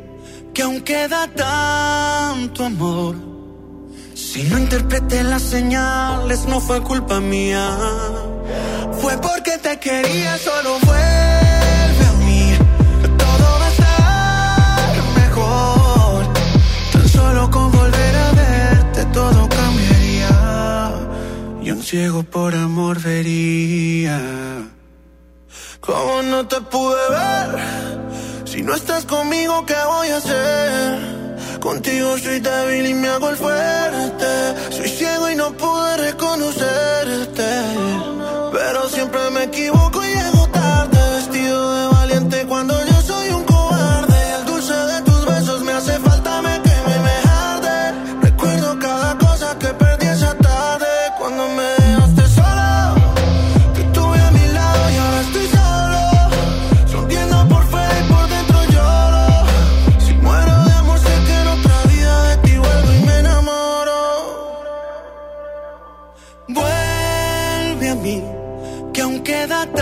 Speaker 4: que aún queda tanto amor. Si no interpreté las señales, no fue culpa mía. Fue porque te quería, solo vuelve a mí. Todo va a estar mejor. Tan solo con volver a verte, todo cambiaría. Y un ciego por amor vería. ¿Cómo no te pude ver? Si no estás conmigo, ¿qué voy a hacer? Contigo soy débil y me hago el fuerte. Soy ciego y no pude reconocerte. Pero siempre me equivoco y llego tarde. Vestido de valiente cuando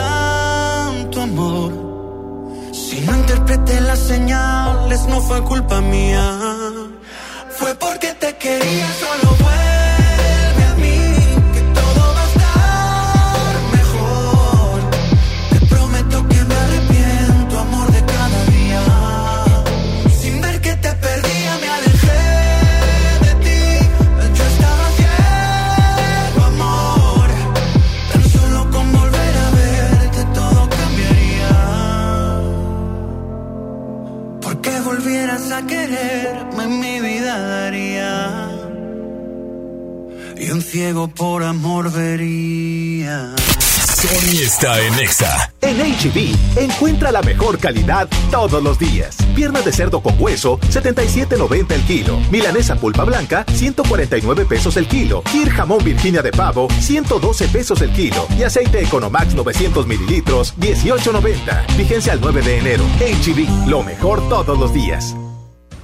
Speaker 4: tanto amor. Si no interpreté las señales, no fue culpa mía. Fue porque te quería solo bueno. Ciego por amor vería.
Speaker 34: Sony está en Exa.
Speaker 35: En HB, encuentra la mejor calidad todos los días. Pierna de cerdo con hueso, 77.90 el kilo. Milanesa pulpa blanca, 149 pesos el kilo. Kir jamón Virginia de pavo, 112 pesos el kilo. Y aceite Economax 900 mililitros, 18.90. Vigencia al 9 de enero. HB, lo mejor todos los días.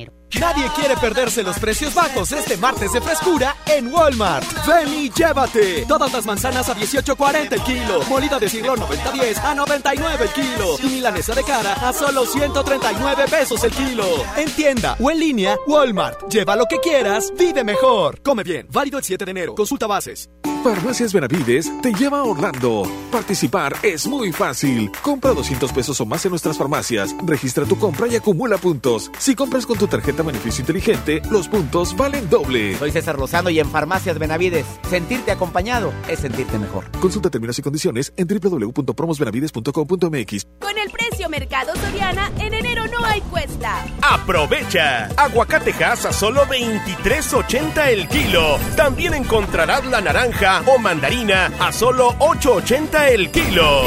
Speaker 36: género.
Speaker 37: Nadie quiere perderse los precios bajos este martes de frescura en Walmart. Ven llévate. Todas las manzanas a 18.40 el kilo. Molida de siglo 90.10 a 99 el kilo. Y milanesa de cara a solo 139 pesos el kilo. En tienda o en línea, Walmart. Lleva lo que quieras, vive mejor. Come bien. Válido el 7 de enero. Consulta bases.
Speaker 38: Farmacias Benavides te lleva a Orlando. Participar es muy fácil. Compra 200 pesos o más en nuestras farmacias. Registra tu compra y acumula puntos. Si compras con tu tarjeta beneficio inteligente, los puntos valen doble.
Speaker 32: Soy César Lozano y en Farmacias Benavides, sentirte acompañado es sentirte mejor.
Speaker 38: Consulta términos y condiciones en www.promosbenavides.com.mx.
Speaker 18: Con el precio Mercado Soriana, en enero no hay cuesta.
Speaker 19: Aprovecha. Aguacatejas a solo 23.80 el kilo. También encontrarás la naranja o mandarina a solo 8.80 el kilo.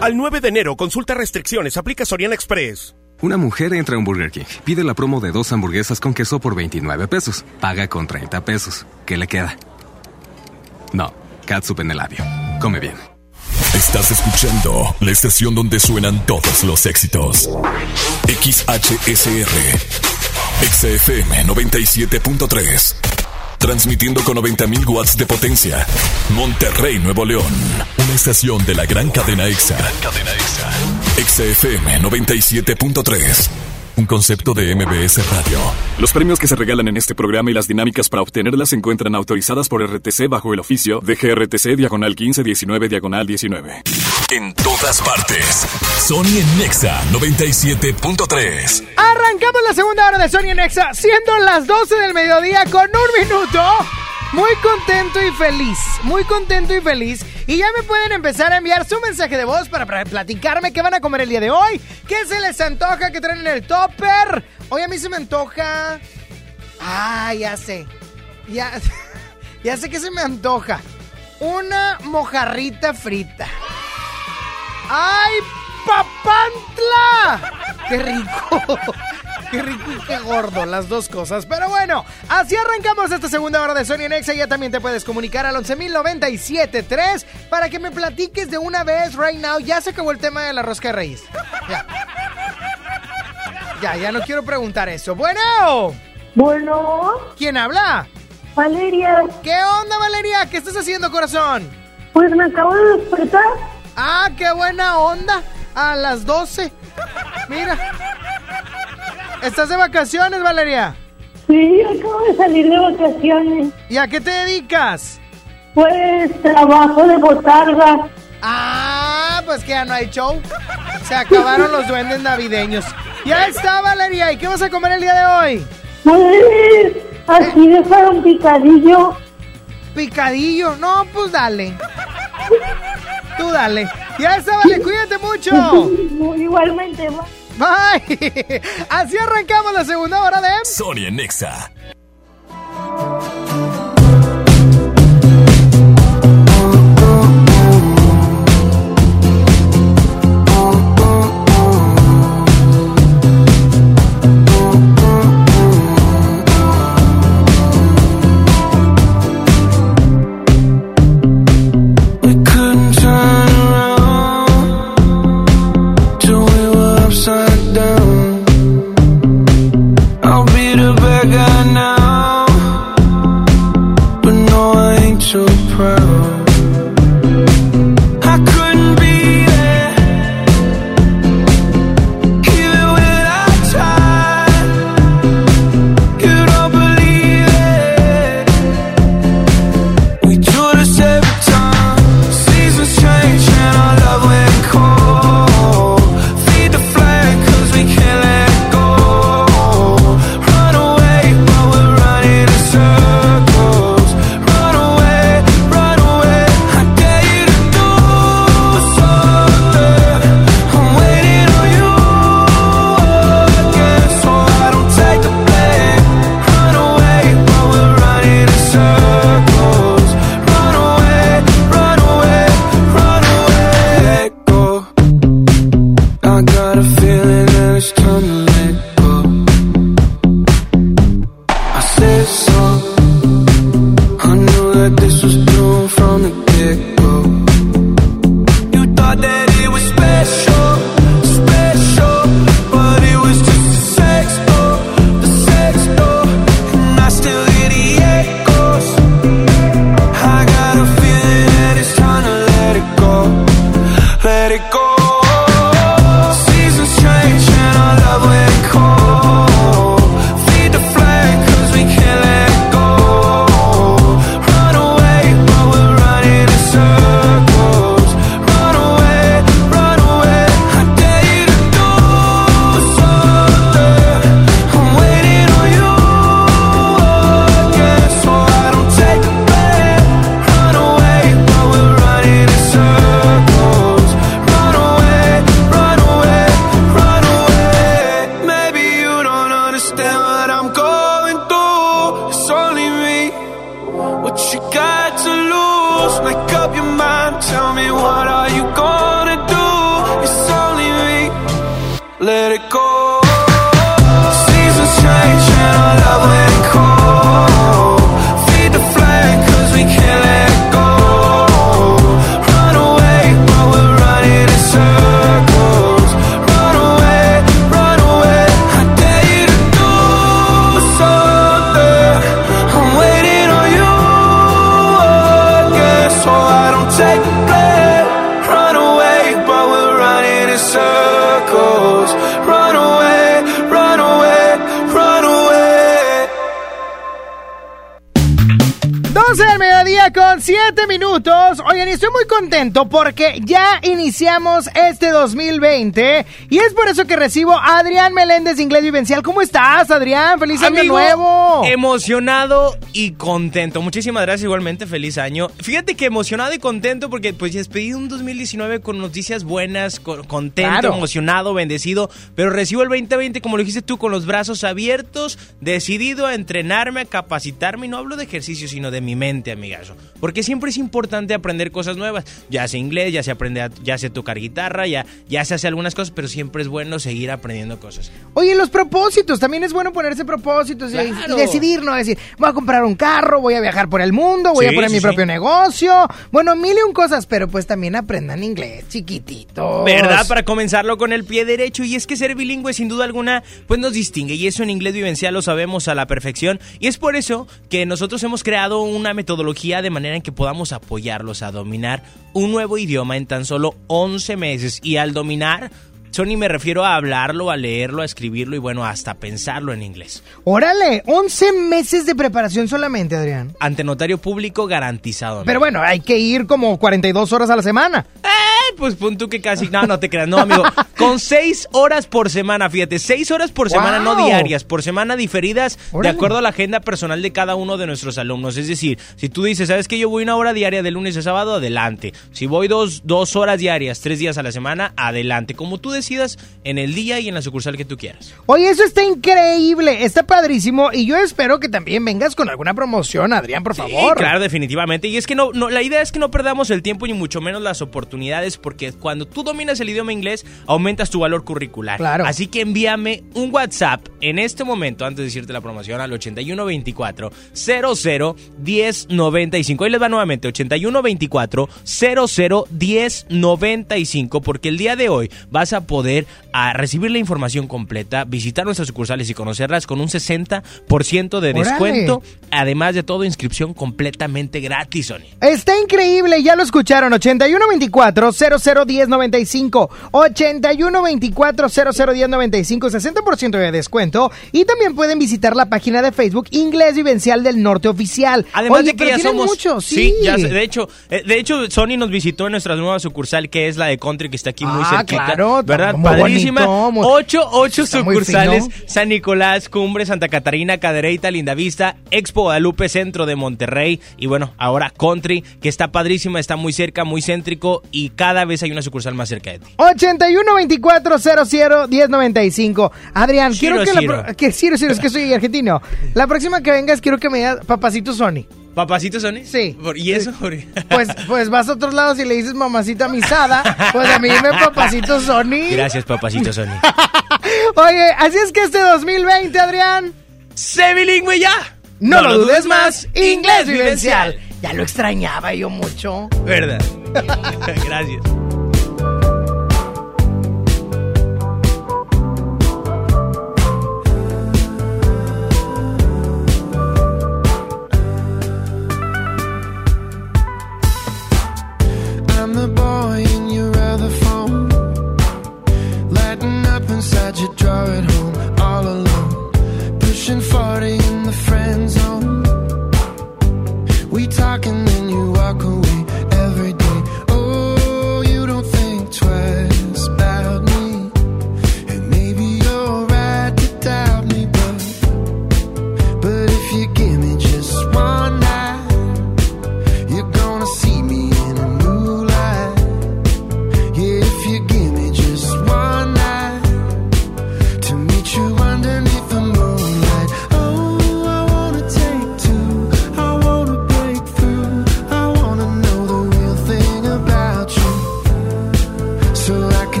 Speaker 19: Al 9 de enero, consulta restricciones, aplica Soriana Express.
Speaker 27: Una mujer entra a un Burger King, pide la promo de dos hamburguesas con queso por 29 pesos, paga con 30 pesos. ¿Qué le queda? No, catsup en el labio. Come bien.
Speaker 3: Estás escuchando la estación donde suenan todos los éxitos. XHSR. XFM 97.3. Transmitiendo con 90.000 watts de potencia. Monterrey, Nuevo León. Una estación de la gran cadena EXA. Cadena EXA. XFM 97.3. Un concepto de MBS Radio.
Speaker 39: Los premios que se regalan en este programa y las dinámicas para obtenerlas se encuentran autorizadas por RTC bajo el oficio de GRTC Diagonal 1519 Diagonal 19.
Speaker 3: En todas partes. Sony en Nexa 97.3.
Speaker 1: Arrancamos la segunda hora de Sony Nexa, siendo las 12 del mediodía con un minuto. Muy contento y feliz, muy contento y feliz. Y ya me pueden empezar a enviar su mensaje de voz para, para platicarme qué van a comer el día de hoy. ¿Qué se les antoja que traen en el topper? Hoy a mí se me antoja... Ah, ya sé. Ya, ya sé que se me antoja. Una mojarrita frita. ¡Ay, papantla! Qué rico. Qué rico y qué gordo, las dos cosas. Pero bueno, así arrancamos esta segunda hora de Sony Nexa. Ya también te puedes comunicar al 11.097.3 para que me platiques de una vez, right now. Ya se acabó el tema de la rosca de reyes. Ya. Ya, ya no quiero preguntar eso. Bueno.
Speaker 40: Bueno.
Speaker 1: ¿Quién habla?
Speaker 40: Valeria.
Speaker 1: ¿Qué onda, Valeria? ¿Qué estás haciendo, corazón?
Speaker 40: Pues me acabo de despertar.
Speaker 1: Ah, qué buena onda. A las 12. Mira. ¿Estás de vacaciones, Valeria?
Speaker 40: Sí, acabo de salir de vacaciones.
Speaker 1: ¿Y a qué te dedicas?
Speaker 40: Pues trabajo de botarga.
Speaker 1: Ah, pues que ya no hay show. Se acabaron los duendes navideños. Ya está, Valeria. ¿Y qué vas a comer el día de hoy?
Speaker 40: Pues así dejaron picadillo.
Speaker 1: ¿Picadillo? No, pues dale. Tú dale. Ya está, vale, cuídate mucho.
Speaker 40: Igualmente, va.
Speaker 1: Bye. Así arrancamos la segunda hora de
Speaker 16: Sonia Nexa.
Speaker 1: Recibo a Adrián Meléndez de Inglés Vivencial. ¿Cómo estás, Adrián? ¡Feliz año nuevo!
Speaker 41: Emocionado y contento. Muchísimas gracias, igualmente. Feliz año. Fíjate que emocionado y contento porque pues despedí un 2019 con noticias buenas, con- contento,
Speaker 1: Claro.
Speaker 41: emocionado, bendecido. Pero recibo el 2020, como lo dijiste tú, con los brazos abiertos, decidido a entrenarme, a capacitarme. Y no hablo de ejercicio, sino de mi mente, amigas. curso. Porque siempre es importante aprender cosas nuevas. Ya sea inglés, ya se aprende, a- ya sé tocar guitarra, ya, ya se hace algunas cosas, pero siempre es bueno seguir aprendiendo cosas.
Speaker 1: Oye, los propósitos, también es bueno ponerse propósitos y- y decidir, ¿no? Decir, voy a comprar un carro, voy a viajar por el mundo, voy
Speaker 41: Sí,
Speaker 1: a poner
Speaker 41: sí,
Speaker 1: mi
Speaker 41: sí.
Speaker 1: propio negocio. Bueno, mil y un cosas, pero pues también aprendan inglés, chiquititos.
Speaker 41: ¿Verdad? Para comenzarlo con el pie derecho. Y es que ser bilingüe, sin duda alguna, pues nos distingue. Y eso en inglés vivencial lo sabemos a la perfección. Y es por eso que nosotros hemos creado una metodología de manera en que podamos apoyarlos a dominar un nuevo idioma en tan solo 11 meses. Y al dominar, Sony me refiero a hablarlo, a leerlo, a escribirlo y bueno, hasta pensarlo en inglés.
Speaker 1: Órale, 11 meses de preparación solamente, Adrián.
Speaker 41: Ante notario público garantizado.
Speaker 1: Pero bueno, hay que ir como 42 horas a la semana.
Speaker 41: Eh, pues pon tú que casi. No, no te creas, no, amigo. Con seis horas por semana, fíjate, seis horas por semana, no diarias, por semana diferidas, de acuerdo a la agenda personal de cada uno de nuestros alumnos. Es decir, si tú dices, ¿sabes que yo voy una hora diaria de lunes a sábado? Adelante. Si voy dos, dos horas diarias, tres días a la semana, adelante. Como tú decidas en el día y en la sucursal que tú quieras.
Speaker 1: Oye, eso está increíble, está padrísimo y yo espero que también vengas con alguna promoción, Adrián, por
Speaker 41: Sí,
Speaker 1: favor.
Speaker 41: claro, definitivamente. Y es que no, no, la idea es que no perdamos el tiempo ni mucho menos las oportunidades, porque cuando tú dominas el idioma inglés, aumentas tu valor curricular.
Speaker 1: Claro.
Speaker 41: Así que envíame un WhatsApp en este momento, antes de decirte la promoción, al 8124 00 1095. Ahí les va nuevamente, 8124 00 1095, porque el día de hoy vas a poder a recibir la información completa, visitar nuestras sucursales y conocerlas con un 60% de descuento. Además de todo, inscripción completamente gratis, Sony.
Speaker 1: Está increíble, ya lo escucharon. 8124-001095. 8124-001095. 60% de descuento. Y también pueden visitar la página de Facebook Inglés Vivencial del Norte Oficial.
Speaker 41: Además
Speaker 1: Oye,
Speaker 41: de que ya somos.
Speaker 1: mucho, sí.
Speaker 41: ya sé, de hecho, eh, de hecho, Sony nos visitó en nuestra nueva sucursal, que es la de Country, que está aquí muy
Speaker 1: Ah,
Speaker 41: cerquita.
Speaker 1: claro,
Speaker 41: ¿Verdad? Padrísima.
Speaker 1: bonito,
Speaker 41: ocho, ocho sucursales. San Nicolás, Cumbre, Santa Catarina, Cadereyta, Lindavista, Expo Guadalupe, Centro de Monterrey. Y bueno, ahora Country, que está padrísima, está muy cerca, muy céntrico. Y cada vez hay una sucursal más cerca de ti.
Speaker 1: 8124-001095. Adrián,
Speaker 41: Ciro,
Speaker 1: quiero que la.
Speaker 41: Ciro.
Speaker 1: pro- Que, Ciro, Ciro, es que soy argentino. La próxima que vengas, quiero que me digas Papacito Sony.
Speaker 41: ¿Papacito Sony?
Speaker 1: Sí.
Speaker 41: ¿Y eso?
Speaker 1: Pues, pues vas a otros lados y le dices mamacita misada. Pues a mí dime Papacito Sony.
Speaker 41: Gracias, Papacito Sony.
Speaker 1: Oye, así es que este 2020, Adrián.
Speaker 41: ¡Sé bilingüe ya!
Speaker 1: No, lo dudes más, inglés vivencial. Ya lo extrañaba yo mucho.
Speaker 41: ¿Verdad? Gracias.
Speaker 42: I'm the boy in your other phone. Lighting up inside your drawer at home, all alone. Pushing 40 We talk and then you walk away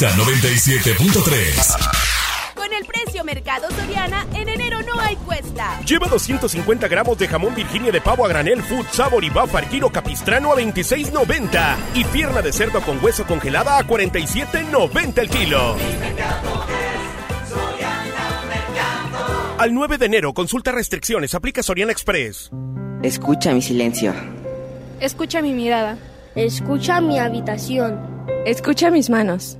Speaker 10: Nexa 97.3.
Speaker 18: Con el precio Mercado Soriana, en enero no hay cuesta.
Speaker 19: Lleva 250 gramos de jamón Virginia de pavo a granel Food Sabor y Buffer Kilo Capistrano a 26.90 y pierna de cerdo con hueso congelada a 47.90 el kilo. Al 9 de enero, consulta restricciones, aplica Soriana Express.
Speaker 43: Escucha mi silencio.
Speaker 44: Escucha mi mirada.
Speaker 45: Escucha mi habitación.
Speaker 44: Escucha mis manos.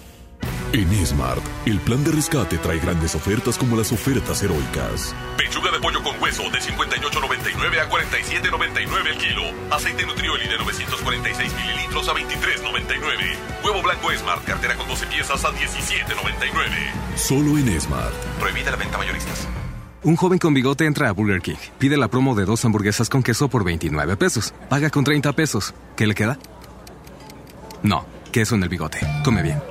Speaker 10: En Smart, el plan de rescate trae grandes ofertas como las ofertas heroicas. Pechuga de pollo con hueso de 58.99 a 47.99 el kilo. Aceite Nutrioli de 946 mililitros a 23.99. Huevo blanco Smart, cartera con 12 piezas a 17.99. Solo en Smart.
Speaker 46: Prohibida la venta mayoristas.
Speaker 27: Un joven con bigote entra a Burger King. Pide la promo de dos hamburguesas con queso por 29 pesos. Paga con 30 pesos. ¿Qué le queda? No, queso en el bigote. Come bien.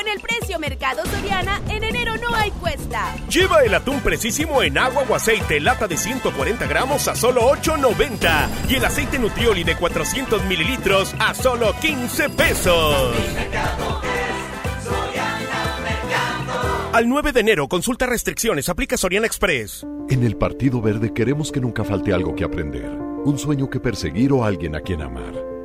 Speaker 18: Con el precio Mercado Soriana, en enero no hay cuesta.
Speaker 19: Lleva el atún precisísimo en agua o aceite, lata de 140 gramos a solo 8.90 y el aceite Nutrioli de 400 mililitros a solo 15 pesos. Al 9 de enero, consulta restricciones, aplica Soriana Express.
Speaker 47: En el Partido Verde queremos que nunca falte algo que aprender, un sueño que perseguir o alguien a quien amar.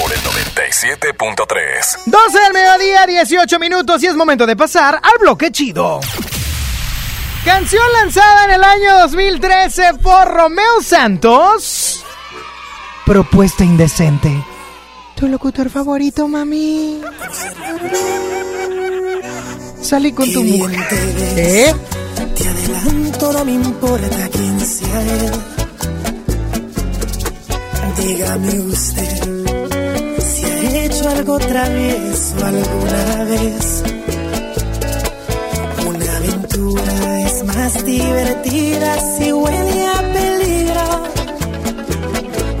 Speaker 10: por el 97.3.
Speaker 1: 12 del mediodía, 18 minutos y es momento de pasar al bloque chido. Canción lanzada en el año 2013 por Romeo Santos. Propuesta indecente. Tu locutor favorito, mami. Salí con tu mujer. ¿Eh?
Speaker 42: Te adelanto, no me importa quién sea él. Dígame usted algo travieso alguna vez. Una aventura es más divertida si huele a peligro.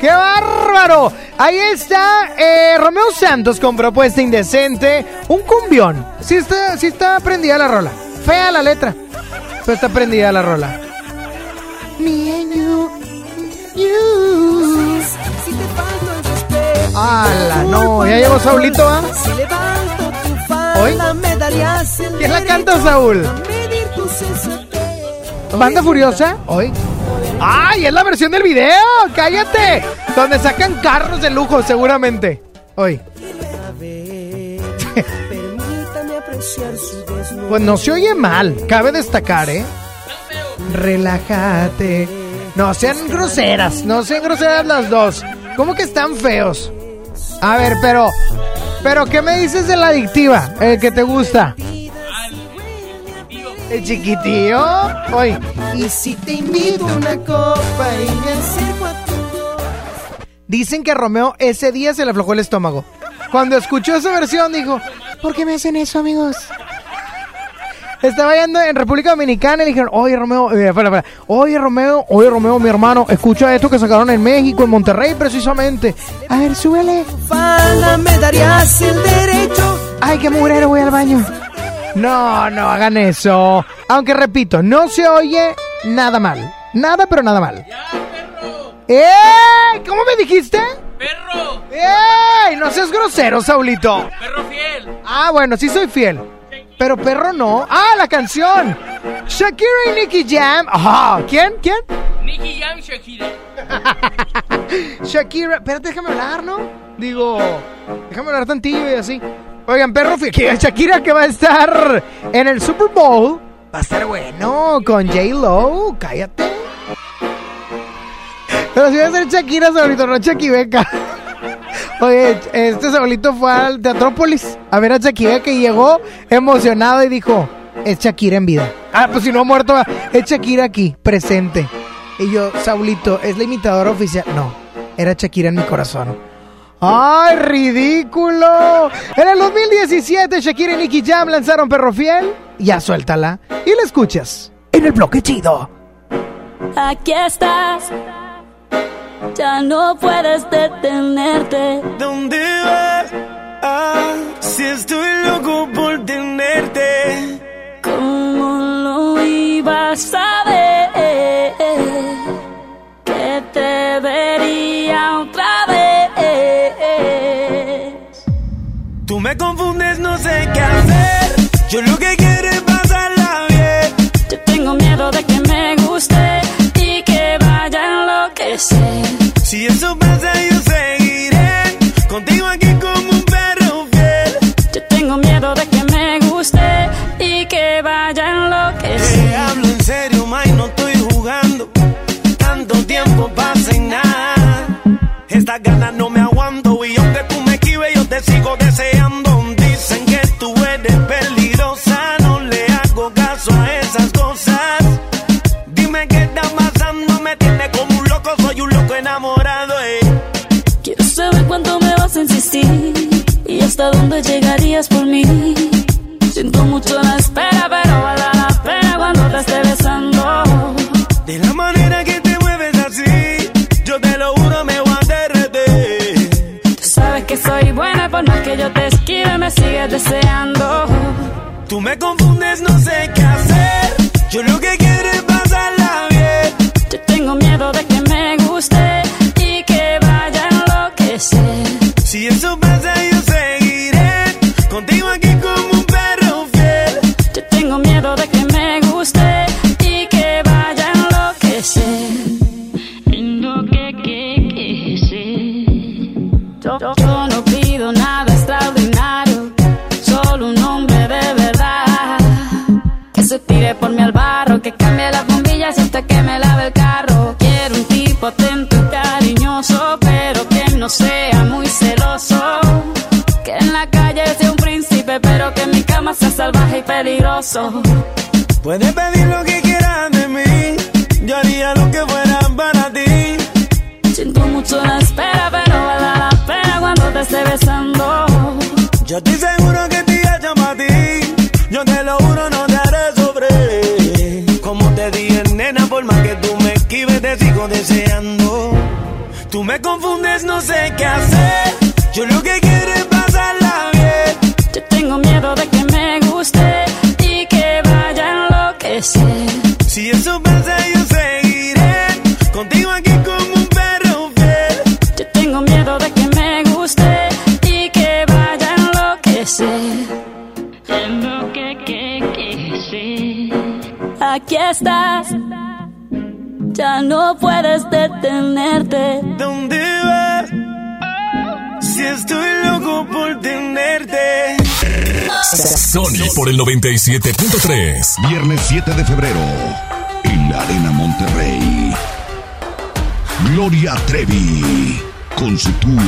Speaker 42: ¡Qué
Speaker 1: bárbaro! Ahí está eh, Romeo Santos con propuesta indecente. Un cumbión. Sí está, sí está prendida la rola. Fea la letra. Pero está prendida la rola. Me and you, you. ¡Hala! No, ya llegó Saulito, ¿ah?
Speaker 42: Falda,
Speaker 1: ¿Hoy? ¿Quién la canta, Saúl? ¿Banda Furiosa? Hoy. ¡Ay! Es la versión del video. ¡Cállate! Donde sacan carros de lujo, seguramente. Hoy. Pues no se oye mal. Cabe destacar, ¿eh? Relájate. No sean groseras. No sean groseras las dos. ¿Cómo que están feos? A ver, pero. Pero, ¿qué me dices de la adictiva? El que te gusta. El chiquitillo.
Speaker 42: Y si te invito a una copa y me acerco a tu
Speaker 1: Dicen que a Romeo ese día se le aflojó el estómago. Cuando escuchó esa versión dijo, ¿por qué me hacen eso, amigos? Estaba yendo en República Dominicana y le dijeron, oye Romeo, eh, espera, espera. oye Romeo, oye Romeo, mi hermano, escucha esto que sacaron en México, en Monterrey precisamente. A ver, súbele.
Speaker 42: me darías el derecho.
Speaker 1: Ay, qué mugrero, voy al baño. No, no hagan eso. Aunque repito, no se oye nada mal. Nada, pero nada mal. ¡Ey! ¿Cómo me dijiste?
Speaker 41: ¡Perro!
Speaker 1: ¡Ey! No seas grosero, Saulito.
Speaker 41: ¡Perro fiel!
Speaker 1: Ah, bueno, sí soy fiel. Pero perro no. Ah, la canción. Shakira y Nicky Jam. Ajá. ¿Quién? ¿Quién?
Speaker 41: Nicky Jam Shakira.
Speaker 1: Shakira. Espérate, déjame hablar, ¿no? Digo, déjame hablar tantillo y así. Oigan, perro fiel. Shakira que va a estar en el Super Bowl. Va a estar bueno con J-Lo. Cállate. Pero si va a ser Shakira, Saulito, no Shakibeca. Oye, este Saulito fue al Teatrópolis a ver a Shakira que llegó emocionado y dijo, es Shakira en vida. Ah, pues si no ha muerto, es Shakira aquí, presente. Y yo, Saulito, ¿es la imitadora oficial? No, era Shakira en mi corazón. ¡Ay, ridículo! En el 2017, Shakira y Nicky Jam lanzaron Perro Fiel. Ya suéltala y la escuchas en el bloque chido.
Speaker 4: Aquí estás, ya no puedes detenerte.
Speaker 2: ¿Dónde vas? Ah, si estoy loco por tenerte.
Speaker 4: ¿Cómo lo ibas a ver?
Speaker 2: Me confundes, no sé qué hacer. Yo lo que quiero es pasarla bien.
Speaker 4: Yo tengo miedo de que me guste y que vaya a enloquecer.
Speaker 2: Si eso pasa, yo
Speaker 3: Sony por el 97.3.
Speaker 48: Viernes 7 de febrero, en la Arena Monterrey. Gloria Trevi, con su tour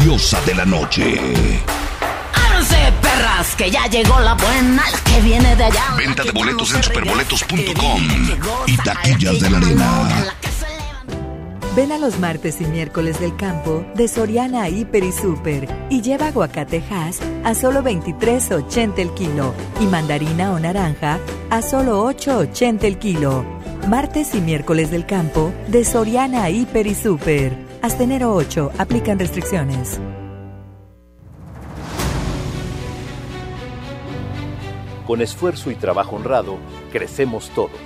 Speaker 48: Diosa de la Noche.
Speaker 49: Ábranse, perras, que ya llegó la buena, la que viene de allá.
Speaker 48: Venta de boletos en superboletos.com y taquillas de la arena.
Speaker 50: Ven a los martes y miércoles del campo de Soriana Hiper y Super y lleva aguacatejas a solo 23.80 el kilo y mandarina o naranja a solo 8.80 el kilo. Martes y miércoles del campo de Soriana Hiper y Super. Hasta enero 8 aplican restricciones.
Speaker 51: Con esfuerzo y trabajo honrado, crecemos todos.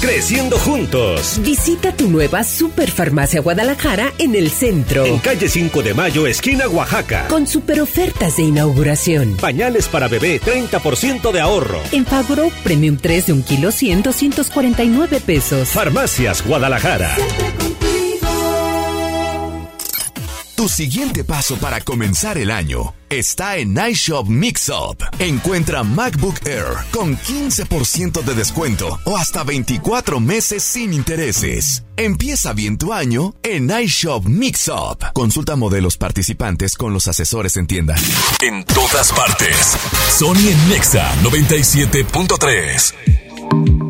Speaker 19: Creciendo juntos.
Speaker 52: Visita tu nueva Superfarmacia Guadalajara en el centro.
Speaker 19: En calle 5 de Mayo, esquina Oaxaca.
Speaker 52: Con super ofertas de inauguración.
Speaker 19: Pañales para bebé, 30% de ahorro.
Speaker 52: En Fagro Premium 3 de un kilo 100, 249 pesos.
Speaker 19: Farmacias Guadalajara.
Speaker 51: Tu siguiente paso para comenzar el año está en iShop Mixup. Encuentra MacBook Air con 15% de descuento o hasta 24 meses sin intereses. Empieza bien tu año en iShop Mixup. Consulta modelos participantes con los asesores en tienda.
Speaker 10: En todas partes. Sony en Nexa 97.3.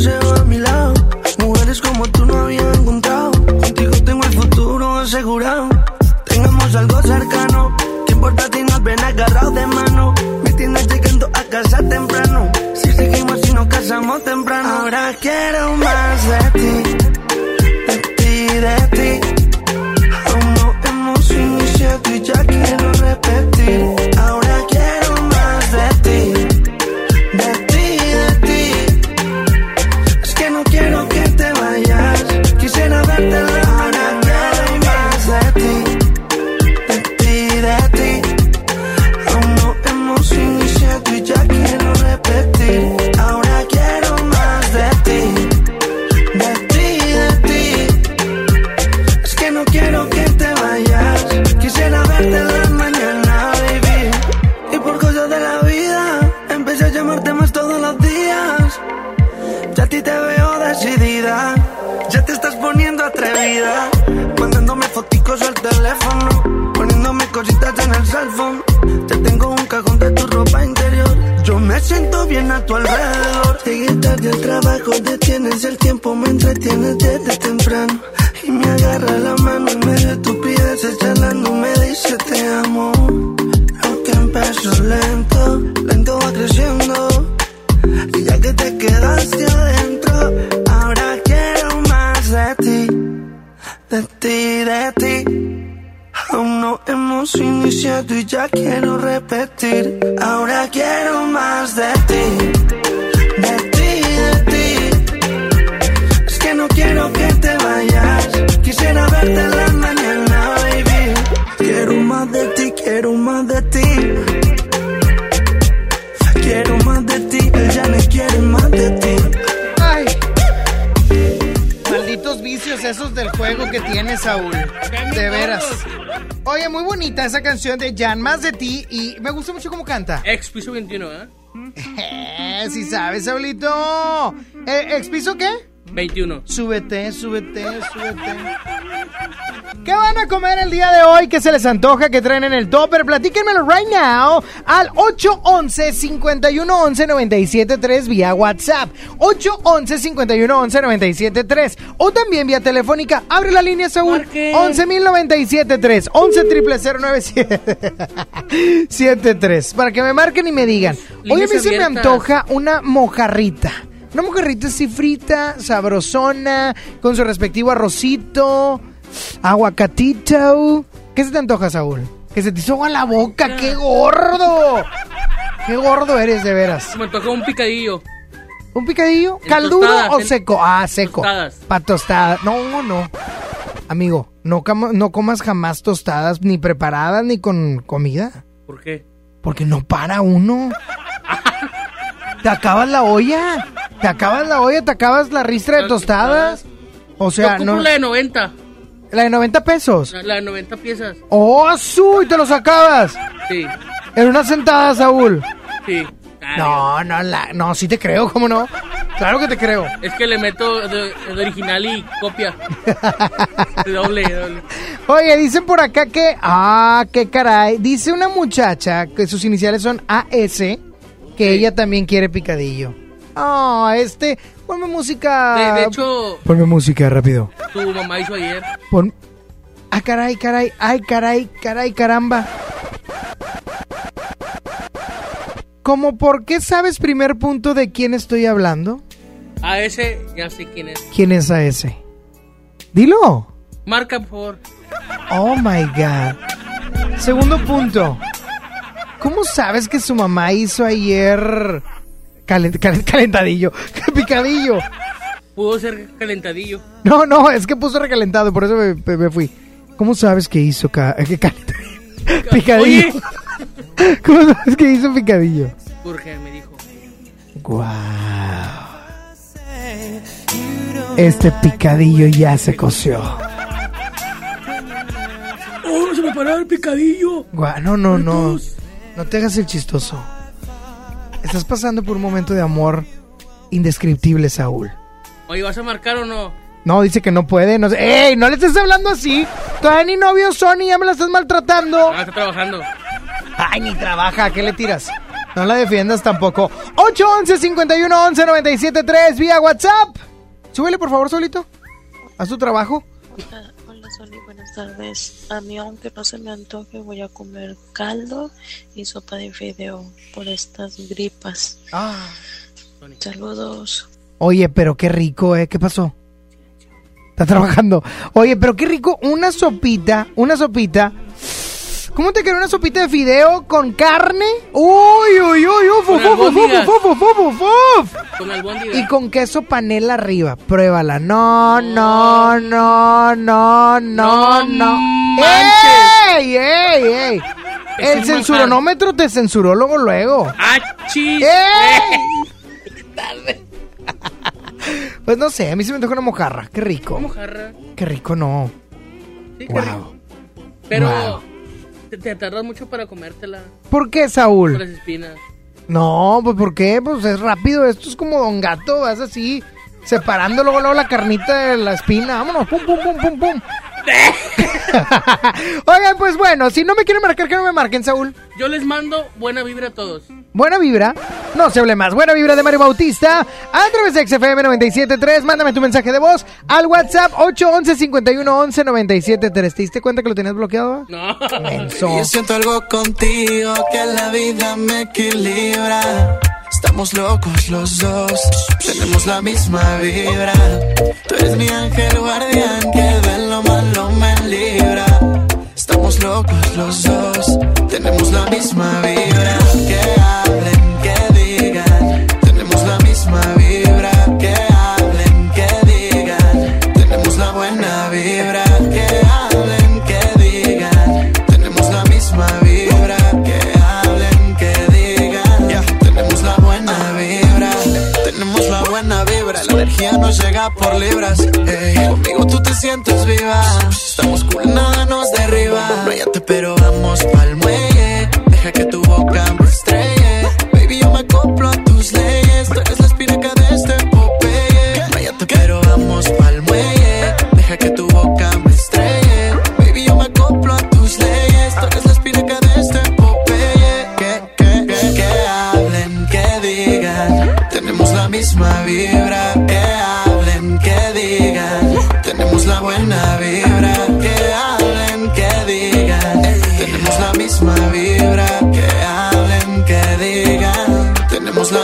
Speaker 53: deseo a mi lado. Mujeres como tú no había encontrado. Contigo tengo el futuro asegurado. Tengamos algo cercano. ¿Qué importa si nos ven agarrados de mano? Me tienes llegando a casa temprano. Si seguimos y nos casamos temprano. Ahora quiero más de ti. Siento bien a tu alrededor. Llegué tarde al trabajo, detienes el tiempo, me entretienes desde temprano. Y me agarra la mano en medio de estupideces, charlando, me dice te amo. Lo que empezó lento, lento va creciendo. Y ya que te quedaste adentro, ahora quiero más de ti, de ti, de ti. Aún no hemos iniciado y ya quiero repetir. Quiero más de ti. Quiero más de ti, ella me quiere más de ti.
Speaker 1: Ay. Malditos vicios esos del juego que tiene Saúl. De veras. Oye, muy bonita esa canción de Jan, más de ti. Y me gusta mucho cómo canta.
Speaker 54: Ex piso 21, ¿eh?
Speaker 1: Eh, si sabes, Saulito. Eh, ¿Expiso qué?
Speaker 54: 21.
Speaker 1: Súbete, súbete, súbete. ¿Qué van a comer el día de hoy? ¿Qué se les antoja que traen en el topper? Platíquenmelo right now al 811-511-973 vía WhatsApp. 811-511-973 o también vía telefónica. Abre la línea, Saúl. 11-097-3. 11 73 Para que me marquen y me digan. Hoy a mí se me antoja una mojarrita. Una mojarrita así frita, sabrosona, con su respectivo arrocito, aguacatito. ¿Qué se te antoja, Saúl? Que se te hizo agua en la boca, qué gordo. Qué gordo eres, de veras.
Speaker 54: Me tocó un picadillo.
Speaker 1: ¿Un picadillo?
Speaker 54: En
Speaker 1: ¿Caldudo
Speaker 54: tostadas,
Speaker 1: o
Speaker 54: en-
Speaker 1: seco? Ah, seco.
Speaker 54: Tostadas.
Speaker 1: Pa' tostadas. No, no. Amigo, no, no comas jamás tostadas ni preparadas ni con comida.
Speaker 54: ¿Por qué?
Speaker 1: Porque no para uno. Te acabas la olla. Te acabas la olla, te acabas la ristra de tostadas. O sea,
Speaker 54: Yo
Speaker 1: no.
Speaker 54: la de 90.
Speaker 1: La de 90 pesos.
Speaker 54: La, la de 90 piezas.
Speaker 1: ¡Oh, su! Y te los acabas.
Speaker 54: Sí,
Speaker 1: En una sentada, Saúl.
Speaker 54: sí.
Speaker 1: No, no, la, no, sí te creo, ¿cómo no? Claro que te creo.
Speaker 54: Es que le meto de, de original y copia. De doble, doble.
Speaker 1: Oye, dicen por acá que. Ah, qué caray. Dice una muchacha que sus iniciales son AS, que ella también quiere picadillo. Ah, este. Ponme música.
Speaker 54: De, de hecho,
Speaker 1: Ponme música rápido.
Speaker 54: tu mamá hizo ayer.
Speaker 1: Pon. Ah, caray, caray. Ay, caray, caray, caramba. ¿Cómo por qué sabes primer punto de quién estoy hablando?
Speaker 54: A ese, ya sé quién es.
Speaker 1: ¿Quién es a ese? Dilo.
Speaker 54: Marca, por.
Speaker 1: Oh my god. Segundo punto. ¿Cómo sabes que su mamá hizo ayer calen- calen- calentadillo? Picadillo.
Speaker 54: Pudo ser calentadillo.
Speaker 1: No, no, es que puso recalentado, por eso me, me- me fui. ¿Cómo sabes que hizo ca- que calentadillo? picadillo? ¿Cómo sabes que hizo picadillo?
Speaker 54: Porque me dijo.
Speaker 1: Wow. Este picadillo ya se coció.
Speaker 54: ¡Oh, se me paró el picadillo!
Speaker 1: Guau, no, no, no. No te hagas el chistoso. Estás pasando por un momento de amor indescriptible, Saúl.
Speaker 54: Oye, ¿vas a marcar o no?
Speaker 1: No, dice que no puede. No sé. ¡Ey! No le estés hablando así. Todavía ni novio son y ya me la estás maltratando.
Speaker 54: Ah, está trabajando.
Speaker 1: Ay, ni trabaja. ¿Qué le tiras? No la defiendas tampoco. 811 51 11 97 3 vía WhatsApp. Súbele, por favor, solito. Haz tu trabajo.
Speaker 55: Sony, buenas tardes. A mí, aunque no se me antoje, voy a comer caldo y sopa de fideo por estas gripas.
Speaker 1: Ah.
Speaker 55: Saludos.
Speaker 1: Oye, pero qué rico, ¿eh? ¿Qué pasó? Está trabajando. Oye, pero qué rico. Una sopita, una sopita. ¿Cómo te quedó una sopita de fideo con carne? Uy, uy, uy, uf, uf, uf, uf,
Speaker 54: albóndigas.
Speaker 1: uf, uf, uf, uf, uf.
Speaker 54: Con albóndiga.
Speaker 1: Y con queso panela arriba. Pruébala. No, no, no, no, no, no. ¡Ey, ey, ey!
Speaker 54: Es
Speaker 1: El
Speaker 54: un
Speaker 1: censuronómetro te censuró luego, luego.
Speaker 54: ¡Achis!
Speaker 1: ¡Ey! Pues no sé, a mí se me antoja una mojarra. Qué rico.
Speaker 54: Mojarra.
Speaker 1: Qué rico, no.
Speaker 54: Sí, qué
Speaker 1: Wow.
Speaker 54: rico. Pero
Speaker 1: Wow.
Speaker 54: Te, te tardas mucho para comértela.
Speaker 1: ¿Por qué,
Speaker 54: Por las
Speaker 1: Saúl?
Speaker 54: espinas.
Speaker 1: No, pues ¿por qué? Pues es rápido. Esto es como Don Gato. Vas así, separando luego, luego la carnita de la espina. Vámonos, pum, pum, pum, pum, pum. Oigan, pues bueno, si no me quieren marcar, que no me marquen, Saúl.
Speaker 54: Yo les mando buena vibra a todos.
Speaker 1: Buena vibra. No se hable más. Buena vibra de Mario Bautista. A través de XFM 97.3. Mándame tu mensaje de voz al WhatsApp 811 51 11 97.3. ¿Te diste cuenta que lo tenías bloqueado?
Speaker 54: No.
Speaker 1: Menso.
Speaker 4: Yo siento algo contigo que la vida me equilibra. Estamos locos los dos, tenemos la misma vibra. Tú eres mi ángel guardián que de lo malo me libra. Estamos locos los dos, tenemos la misma vibra. Llega por libras. ey. Conmigo tú te sientes viva. Estamos cool, nada nos derriba. Pero vamos pa'l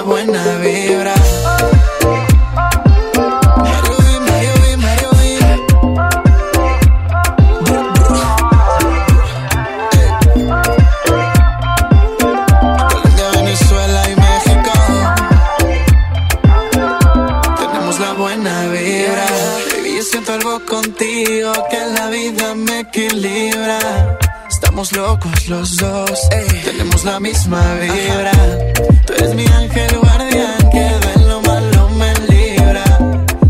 Speaker 4: buena vibra. Estamos locos los dos, tenemos la misma vibra. Tú eres mi ángel guardián que de lo malo me libra.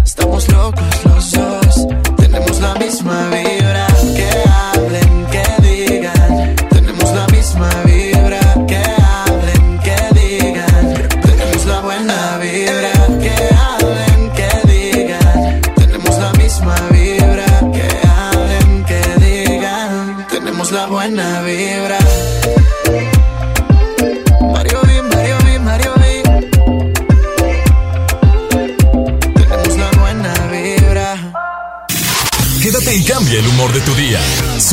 Speaker 4: Estamos locos los dos, tenemos la misma vibra.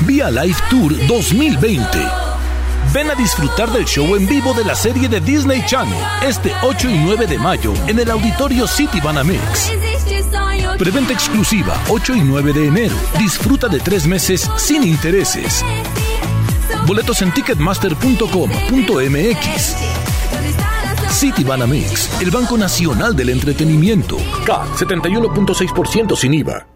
Speaker 52: Vía Live Tour 2020. Ven a disfrutar del show en vivo de la serie de Disney Channel este 8 y 9 de mayo en el auditorio City Banamex. Preventa exclusiva 8 y 9 de enero. Disfruta de tres meses sin intereses. Boletos en ticketmaster.com.mx. City Banamex, el Banco Nacional del Entretenimiento. CAT 71.6% sin IVA.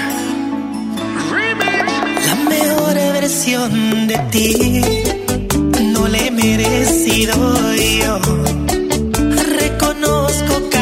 Speaker 42: Versión de ti no le he merecido yo. Reconozco cada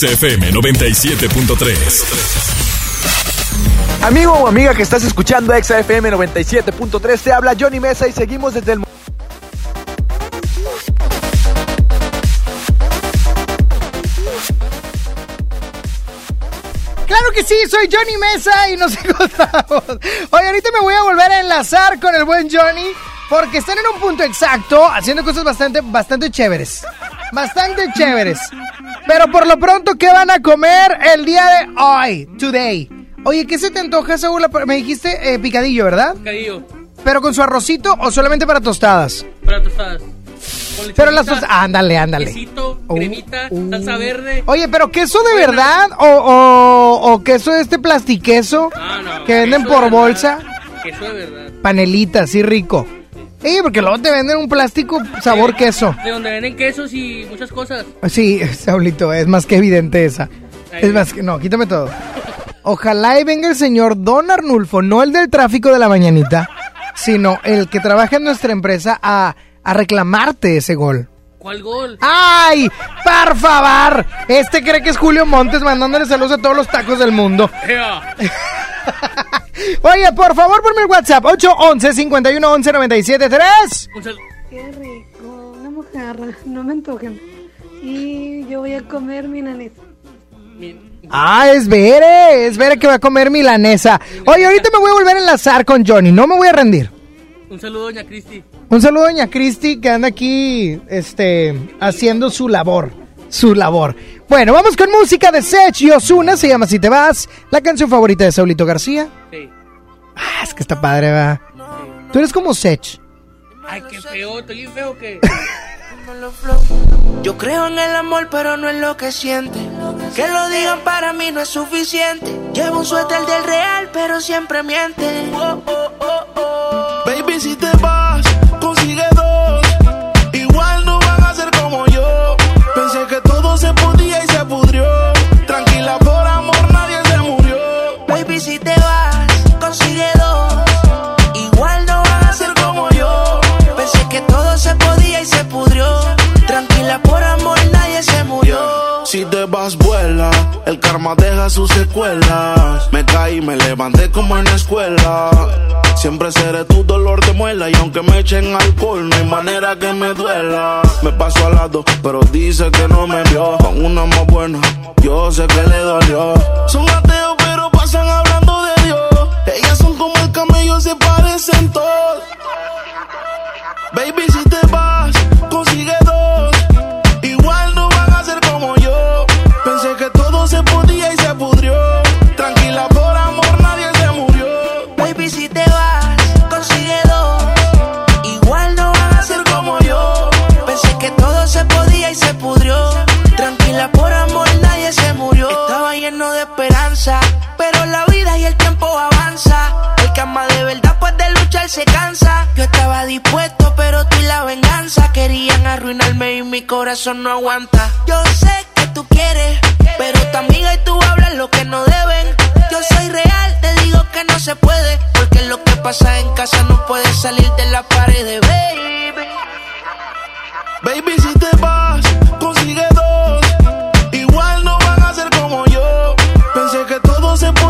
Speaker 3: XFM 97.3.
Speaker 56: Amigo o amiga que estás escuchando XFM 97.3, te habla Johnny Mesa y seguimos desde el...
Speaker 1: Claro que sí, soy Johnny Mesa y nos encontramos. Oye, ahorita me voy a volver a enlazar con el buen Johnny porque están en un punto exacto haciendo cosas bastante, bastante chéveres. Bastante chéveres. Pero por lo pronto, ¿qué van a comer el día de hoy? Today. Oye, ¿qué se te antoja, Saúl? Me dijiste eh, picadillo, ¿verdad?
Speaker 54: Cadillo,
Speaker 1: ¿Pero con su arrocito o solamente para tostadas?
Speaker 54: para tostadas.
Speaker 1: Pero las tostadas... Ándale, ándale.
Speaker 54: Quesito,
Speaker 1: Oh,
Speaker 54: cremita, salsa verde.
Speaker 1: Oye, pero queso de verdad o, o, o queso de este plastiqueso
Speaker 54: Ah, no,
Speaker 1: que venden por
Speaker 54: verdad.
Speaker 1: bolsa,
Speaker 54: Queso de verdad.
Speaker 1: panelita, así rico. Sí, porque luego te venden un plástico sabor queso.
Speaker 54: De donde venden quesos y muchas cosas.
Speaker 1: Sí, Saulito, es más que evidente esa. Es más que, no, quítame todo. Ojalá y venga el señor Don Arnulfo, no el del tráfico de la mañanita, sino el que trabaja en nuestra empresa a, a reclamarte ese gol.
Speaker 54: ¿Cuál gol?
Speaker 1: ¡Ay! ¡Por favor! Este cree que es Julio Montes mandándole saludos a todos los tacos del mundo. Oye, por favor, ponme el WhatsApp 811 51 11 97 3.
Speaker 54: Un sal-
Speaker 57: Qué rico, una mojarra, no me antojen. Y yo voy a comer milanesa.
Speaker 1: Ah, es Bere, es Bere que va a comer milanesa. Oye, ahorita me voy a volver a enlazar con Johnny, no me voy a rendir.
Speaker 54: Un saludo, doña Cristi.
Speaker 1: Un saludo a doña Cristi que anda aquí, este, haciendo su labor, su labor. Bueno, vamos con música de Sech y Osuna, se llama Si te vas, la canción favorita de Saulito García.
Speaker 54: Sí.
Speaker 1: Ah, es que está padre, va. Tú eres como Sech.
Speaker 54: Ay, qué feo, estoy bien feo que.
Speaker 12: Yo creo en el amor, pero no en lo que siente. Que lo digan para mí no es suficiente. Llevo un suéter del real, pero siempre miente. Oh, oh, oh, oh.
Speaker 58: Baby, si te vas, se podía y se pudrió. Tranquila, por amor nadie se murió.
Speaker 12: Baby, si te vas, consigue dos. Igual no van a ser como yo. Pensé que todo se podía y se pudrió. Tranquila, por amor nadie se murió.
Speaker 58: Si te vas, vuela. El karma deja sus secuelas. Me caí, me levanté como en la escuela. Siempre seré tu dolor de muela. Y aunque me echen alcohol, no hay manera que me duela. Me paso al lado, pero dice que no me vio. Con una más buena, yo sé que le dolió. Son ateos, pero pasan hablando de Dios. Ellas son como el camello, se parecen todos. Baby, si
Speaker 12: luchar se cansa. Yo estaba dispuesto, pero tú y la venganza querían arruinarme y mi corazón no aguanta. Yo sé que tú quieres, pero tu amiga y tú hablan lo que no deben. Yo soy real, te digo que no se puede, porque lo que pasa en casa no puede salir de la pared, baby.
Speaker 58: Baby, si te vas, consigue dos. Igual no van a ser como yo. Pensé que todo se podía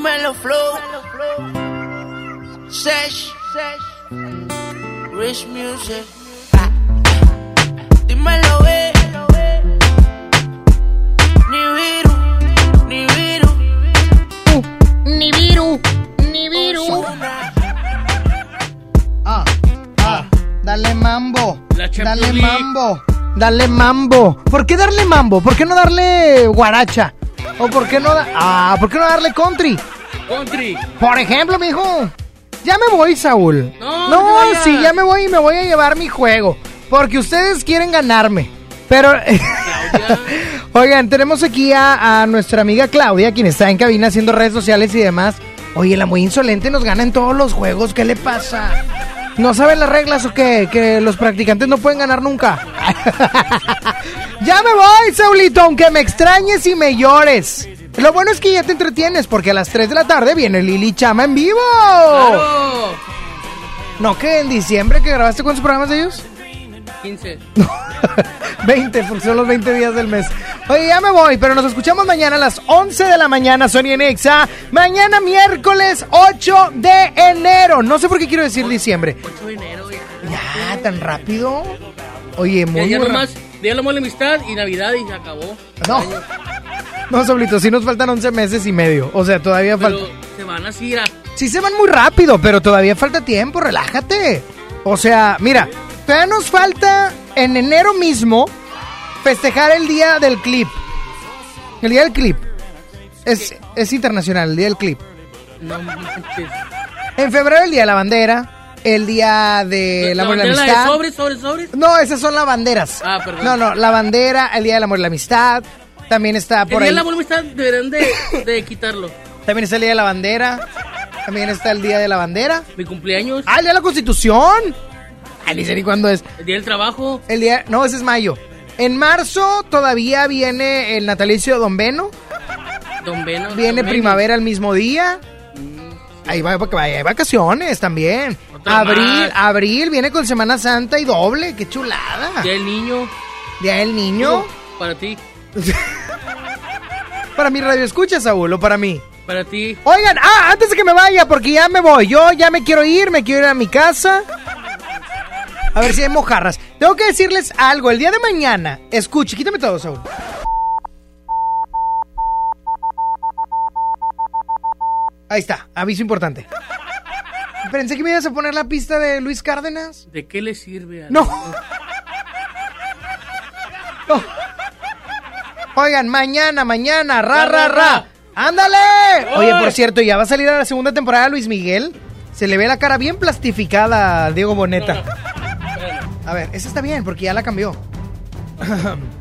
Speaker 42: dímelo flow. Sesh, Rich Music. Ah. Dímelo, eh. Ni viru, ni viru.
Speaker 1: Ni viru, ni viru. Ah, ah, dale mambo. Dale mambo. Dale mambo. ¿Por qué darle mambo? ¿Por qué no darle guaracha? ¿O por qué no da- Ah, ¿por qué no darle country?
Speaker 54: Country.
Speaker 1: Por ejemplo, mijo. Ya me voy, Saúl.
Speaker 54: No,
Speaker 1: no,
Speaker 54: no
Speaker 1: sí, ya me voy y me voy a llevar mi juego. Porque ustedes quieren ganarme. Pero. Oigan, tenemos aquí a, a nuestra amiga Claudia, quien está en cabina haciendo redes sociales y demás. Oye, la muy insolente nos gana en todos los juegos. ¿Qué le pasa? ¿No saben las reglas o qué? Que los practicantes no pueden ganar nunca. ya me voy, Saulito, aunque me extrañes y me llores. Lo bueno es que ya te entretienes porque a las 3 de la tarde viene Lili Chama en vivo. ¿No que en diciembre que grabaste cuántos programas de ellos?
Speaker 54: 15.
Speaker 1: 20, porque son los 20 días del mes. Oye, ya me voy, pero nos escuchamos mañana a las 11 de la mañana, Sony en Exa. Mañana miércoles 8 de enero. No sé por qué quiero decir diciembre.
Speaker 54: 8 de enero, ya.
Speaker 1: Ya, tan rápido. Oye, muy,
Speaker 54: Ya, ya nomás, la Amistad y Navidad y se acabó.
Speaker 1: No. No, Sablito, sí nos faltan 11 meses y medio. O sea, todavía
Speaker 54: Pero
Speaker 1: falta.
Speaker 54: se van así, mira.
Speaker 1: Sí se van muy rápido, pero todavía falta tiempo, relájate. O sea, mira, todavía nos falta en enero mismo festejar el día del clip. El día del clip. Es, es internacional, el día del clip.
Speaker 54: No.
Speaker 1: En febrero el día de la bandera, el día de la amor y la
Speaker 54: bandera de
Speaker 1: amistad.
Speaker 54: sobres, sobres, sobres?
Speaker 1: No, esas son las banderas.
Speaker 54: Ah, perdón.
Speaker 1: No, no, la bandera, el día del amor y la amistad. También está
Speaker 54: El
Speaker 1: por
Speaker 54: Día
Speaker 1: ahí.
Speaker 54: del Amor y la Amistad deberán de, de quitarlo.
Speaker 1: También está el día de la bandera. También está el día de la bandera.
Speaker 54: Mi cumpleaños.
Speaker 1: Ah, el día de la constitución. Ay, ni sé ni cuándo es.
Speaker 54: El Día del Trabajo.
Speaker 1: El día, no, ese es mayo. En marzo todavía viene el natalicio de Don Beno.
Speaker 54: Don Beno.
Speaker 1: Viene
Speaker 54: Don
Speaker 1: primavera el mismo día. Ahí va, hay vacaciones también.
Speaker 54: Otra
Speaker 1: Abril,
Speaker 54: más.
Speaker 1: abril viene con Semana Santa y doble. Qué chulada.
Speaker 54: Día del Niño.
Speaker 1: Día del niño.
Speaker 54: Para ti.
Speaker 1: Para mi radio escucha, Saúl, o para mí.
Speaker 54: Para ti.
Speaker 1: Oigan, ah, antes de que me vaya, porque ya me voy. Yo ya me quiero ir, me quiero ir a mi casa. A ver si hay mojarras. Tengo que decirles algo. El día de mañana, escuche, quítame todo, Saúl. Ahí está, aviso importante. Pensé que me ibas a poner la pista de Luis Cárdenas.
Speaker 54: ¿De qué le sirve? a-
Speaker 1: No. No. Oigan, mañana, mañana, ra, ra, ra. ¡Ándale! Oye, por cierto, ya va a salir a la segunda temporada Luis Miguel. Se le ve la cara bien plastificada a Diego Boneta. A ver, esa está bien porque ya la cambió.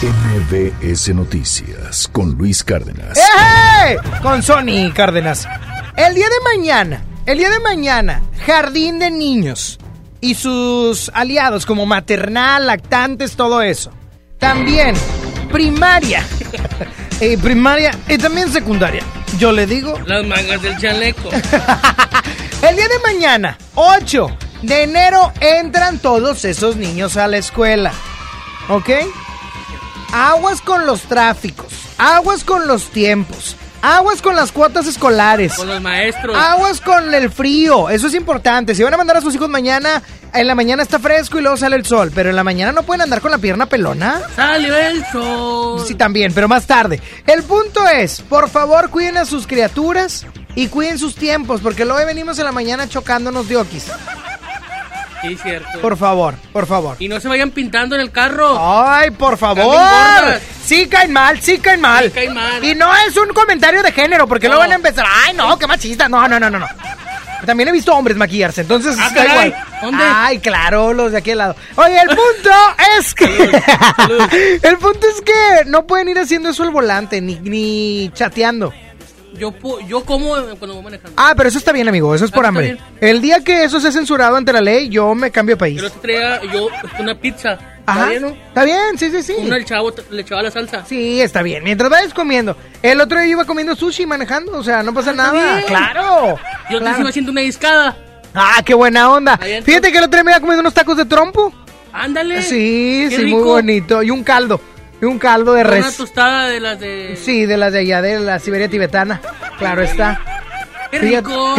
Speaker 59: MBS Noticias con Luis Cárdenas.
Speaker 1: ¡Eh! Con Sony Cárdenas. El día de mañana, el día de mañana, Jardín de Niños y sus aliados como maternal, lactantes, todo eso. También primaria. Eh, primaria y también secundaria. Yo le digo,
Speaker 54: Las mangas del chaleco.
Speaker 1: el día de mañana, 8 de enero, entran todos esos niños a la escuela. ¿Ok? Aguas con los tráficos, aguas con los tiempos, aguas con las cuotas escolares.
Speaker 54: Con los maestros.
Speaker 1: Aguas con el frío, eso es importante. Si van a mandar a sus hijos mañana, en la mañana está fresco y luego sale el sol, pero en la mañana no pueden andar con la pierna pelona.
Speaker 54: Salió el sol.
Speaker 1: Sí, también, pero más tarde. El punto es, por favor, cuiden a sus criaturas y cuiden sus tiempos, porque luego venimos en la mañana chocándonos de okis.
Speaker 54: Sí, cierto.
Speaker 1: Por favor, por favor.
Speaker 54: Y no se vayan pintando en el carro.
Speaker 1: Ay, por favor. Sí caen mal, sí caen mal.
Speaker 54: Sí caen mal.
Speaker 1: Y no es un comentario de género, porque
Speaker 54: No.
Speaker 1: luego van a empezar, ay, no, qué machista. No, no, no, no, no. También he visto hombres maquillarse, entonces
Speaker 54: Ah,
Speaker 1: está
Speaker 54: caray.
Speaker 1: igual.
Speaker 54: ¿Dónde?
Speaker 1: Ay, claro, los de aquí al lado. Oye, el punto es que. el punto es que no pueden ir haciendo eso al volante, ni, ni chateando.
Speaker 54: Yo, yo como cuando voy manejando.
Speaker 1: Ah, pero eso está bien, amigo, eso es por
Speaker 54: Ah, está
Speaker 1: hambre. El día que eso sea censurado ante la ley, yo me cambio de país.
Speaker 54: Yo lo traía yo una pizza.
Speaker 1: Ajá.
Speaker 54: ¿Está bien, no?
Speaker 1: Está bien, sí, sí, sí.
Speaker 54: Uno el chavo le echaba la salsa.
Speaker 1: Sí, está bien. Mientras vayas comiendo. El otro día iba comiendo sushi manejando, o sea, no pasa
Speaker 54: está
Speaker 1: nada.
Speaker 54: bien.
Speaker 1: Claro.
Speaker 54: Yo te
Speaker 1: claro.
Speaker 54: iba haciendo una discada.
Speaker 1: Ah, qué buena onda. Fíjate que el otro día me iba comiendo unos tacos de trompo.
Speaker 54: Ándale.
Speaker 1: Sí,
Speaker 54: Qué
Speaker 1: sí, muy bonito. Y un caldo. Y un caldo de
Speaker 54: Con Una
Speaker 1: res.
Speaker 54: tostada de las de.
Speaker 1: Sí, de las de allá, de la Siberia tibetana. Claro está.
Speaker 54: Qué rico.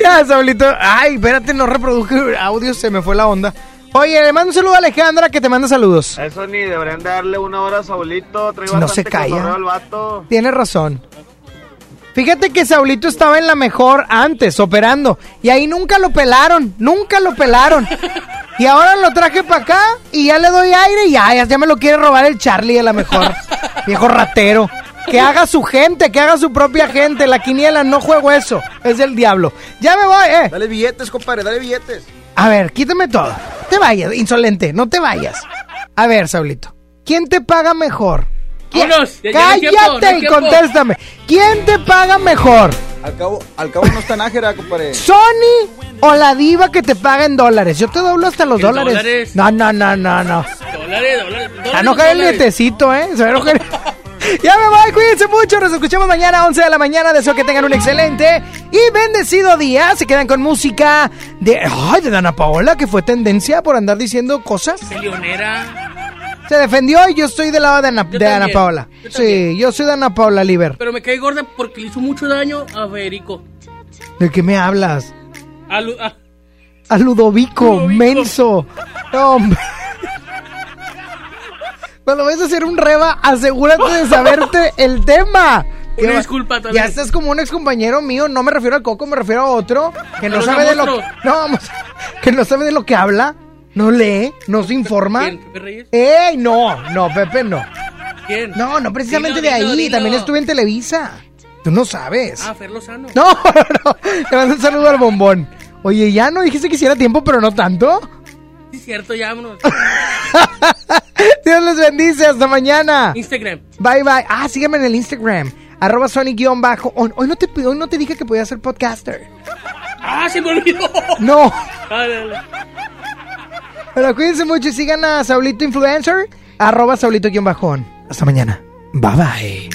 Speaker 1: Ya, Saulito. Ay, espérate, no reproduje audio, se me fue la onda. Oye, le mando un saludo a Alejandra que te manda saludos.
Speaker 16: Eso ni deberían darle una hora a Saulito. Trae
Speaker 1: No se calla.
Speaker 16: cotorreo al vato.
Speaker 1: Tienes razón. Fíjate que Saulito estaba en la mejor antes, operando. Y ahí nunca lo pelaron, nunca lo pelaron. Y ahora lo traje para acá y ya le doy aire y ya, ya, me lo quiere robar el Charlie a la mejor. Viejo ratero. Que haga su gente, que haga su propia gente. La quiniela, no juego eso. Es del diablo. Ya me voy, eh.
Speaker 60: Dale billetes, compadre, dale billetes.
Speaker 1: A ver, quítame todo. Te vayas, insolente, no te vayas. A ver, Saulito. ¿Quién te paga mejor? ¿Quién?
Speaker 54: Vámonos, ya- ya no hay tiempo,
Speaker 1: Cállate
Speaker 54: no hay
Speaker 1: y
Speaker 54: tiempo.
Speaker 1: contéstame. ¿Quién te paga mejor?
Speaker 60: Al cabo, al cabo no está nájera, compadre.
Speaker 1: ¿Sony o la diva que te paga en dólares? Yo te doblo hasta los
Speaker 54: ¿En
Speaker 1: dólares.
Speaker 54: dólares?
Speaker 1: No, no, no, no, no.
Speaker 54: Dólares, dólares.
Speaker 1: A enojar el
Speaker 54: dólares.
Speaker 1: nietecito, ¿eh? Se va a enojar. Ya me voy, cuídense mucho. Nos escuchamos mañana a 11 de la mañana. Deseo que tengan un excelente y bendecido día. Se quedan con música de, ay, de Dana Paola, que fue tendencia por andar diciendo cosas.
Speaker 54: Peleonera.
Speaker 1: Se defendió y yo estoy del lado de Ana, de Ana
Speaker 54: también,
Speaker 1: Paola.
Speaker 54: yo
Speaker 1: Sí, yo soy de Ana Paola Liber.
Speaker 54: Pero me cae gorda porque le hizo mucho daño a Federico.
Speaker 1: ¿De qué me hablas?
Speaker 54: A Lu- a-
Speaker 1: A Ludovico, menso. No, hombre. Cuando vayas a hacer un reba, asegúrate de saberte el tema.
Speaker 54: Una
Speaker 1: Que-
Speaker 54: disculpa, tal
Speaker 1: Ya estás como un ex compañero mío, no me refiero al Coco, me refiero a otro que no sabe de lo
Speaker 54: otro.
Speaker 1: no, vamos, que no sabe de lo que habla, no lee, no se informa.
Speaker 54: ¿Quién? ¿Pepe Reyes?
Speaker 1: ¡Ey! No, no, Pepe no.
Speaker 54: ¿Quién?
Speaker 1: No, no precisamente
Speaker 54: Dilo,
Speaker 1: de
Speaker 54: dilo,
Speaker 1: ahí,
Speaker 54: dilo.
Speaker 1: también estuve en Televisa. Tú no sabes.
Speaker 54: Ah, Fer Lozano.
Speaker 1: No, no, no. Le mando un saludo al bombón. Oye, ya no dijiste que hiciera tiempo, pero no tanto.
Speaker 54: Sí, cierto, ya vámonos.
Speaker 1: Dios les bendice, hasta mañana.
Speaker 54: Instagram.
Speaker 1: Bye bye. Ah, sígueme en el Instagram. Arroba Sony-bajo. Hoy hoy no te hoy no te dije que podía ser podcaster.
Speaker 54: Ah, se me olvidó.
Speaker 1: No.
Speaker 54: Dale, dale.
Speaker 1: Pero cuídense mucho y sigan a Saulito Influencer. Arroba Saulito-bajo. Hasta mañana. Bye bye.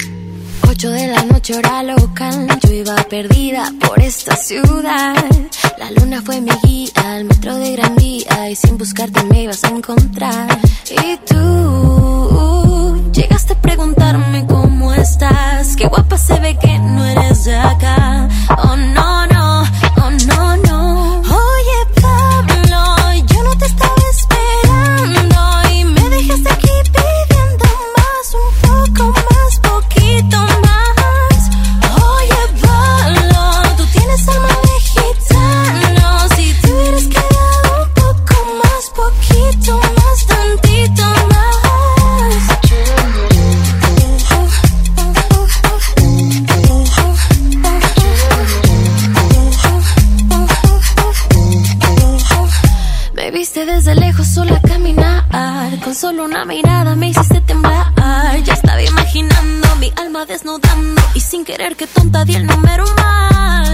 Speaker 5: 8 de la noche hora local, yo iba perdida por esta ciudad. La luna fue mi guía, al metro de Gran Vía y sin buscarte me ibas a encontrar. Y tú llegaste a preguntarme cómo estás, qué guapa se ve que no eres de acá. Oh no no, solo una mirada me hiciste temblar. Ya estaba imaginando mi alma desnudando y sin querer que tonta di el número mal.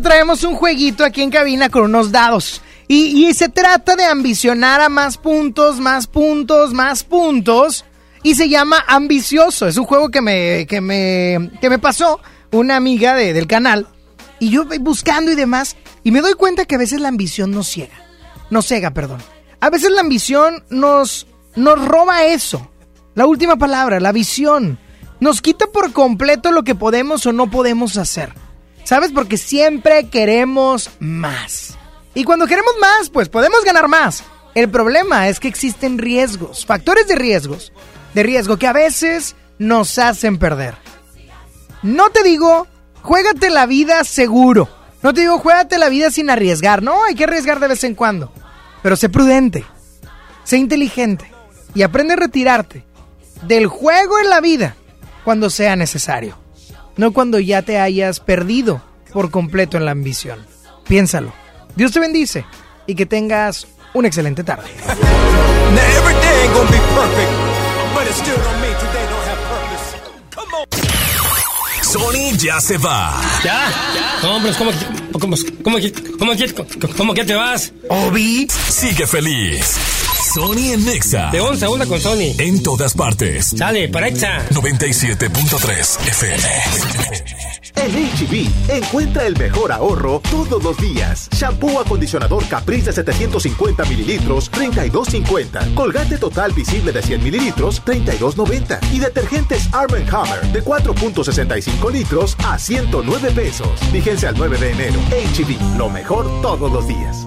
Speaker 1: Traemos un jueguito aquí en cabina con unos dados. Y, se trata de ambicionar a más puntos, más puntos, más puntos. Y se llama Ambicioso. Es un juego que me, que me, que me pasó una amiga de- del canal. Y yo buscando y demás. Y me doy cuenta que a veces la ambición nos ciega. Nos cega, perdón. A veces la ambición nos, nos roba eso. La última palabra, la visión. Nos quita por completo lo que podemos o no podemos hacer. ¿Sabes? Porque siempre queremos más. Y cuando queremos más, pues podemos ganar más. El problema es que existen riesgos, factores de riesgos, de riesgo que a veces nos hacen perder. No te digo, juégate la vida seguro. No te digo, juégate la vida sin arriesgar. No, hay que arriesgar de vez en cuando. Pero sé prudente, sé inteligente y aprende a retirarte del juego en la vida cuando sea necesario. No cuando ya te hayas perdido por completo en la ambición. Piénsalo. Dios te bendice y que tengas una excelente tarde.
Speaker 3: Sony ya se va.
Speaker 61: ¿Ya? No, hombre, ¿cómo, cómo, cómo, cómo, cómo, cómo que te vas?
Speaker 3: Obi sigue feliz. Sony en Nexa.
Speaker 61: De 11 a 1 con Sony.
Speaker 3: En todas partes.
Speaker 61: Sale, para Exa.
Speaker 3: 97.3 FM.
Speaker 35: En HB, encuentra el mejor ahorro todos los días. Shampoo acondicionador Caprice de 750 mililitros, 32.50. Colgate total visible de 100 mililitros, 32.90. Y detergentes Arm Hammer de 4.65 litros a 109 pesos. Fíjense al 9 de enero. HB, lo mejor todos los días.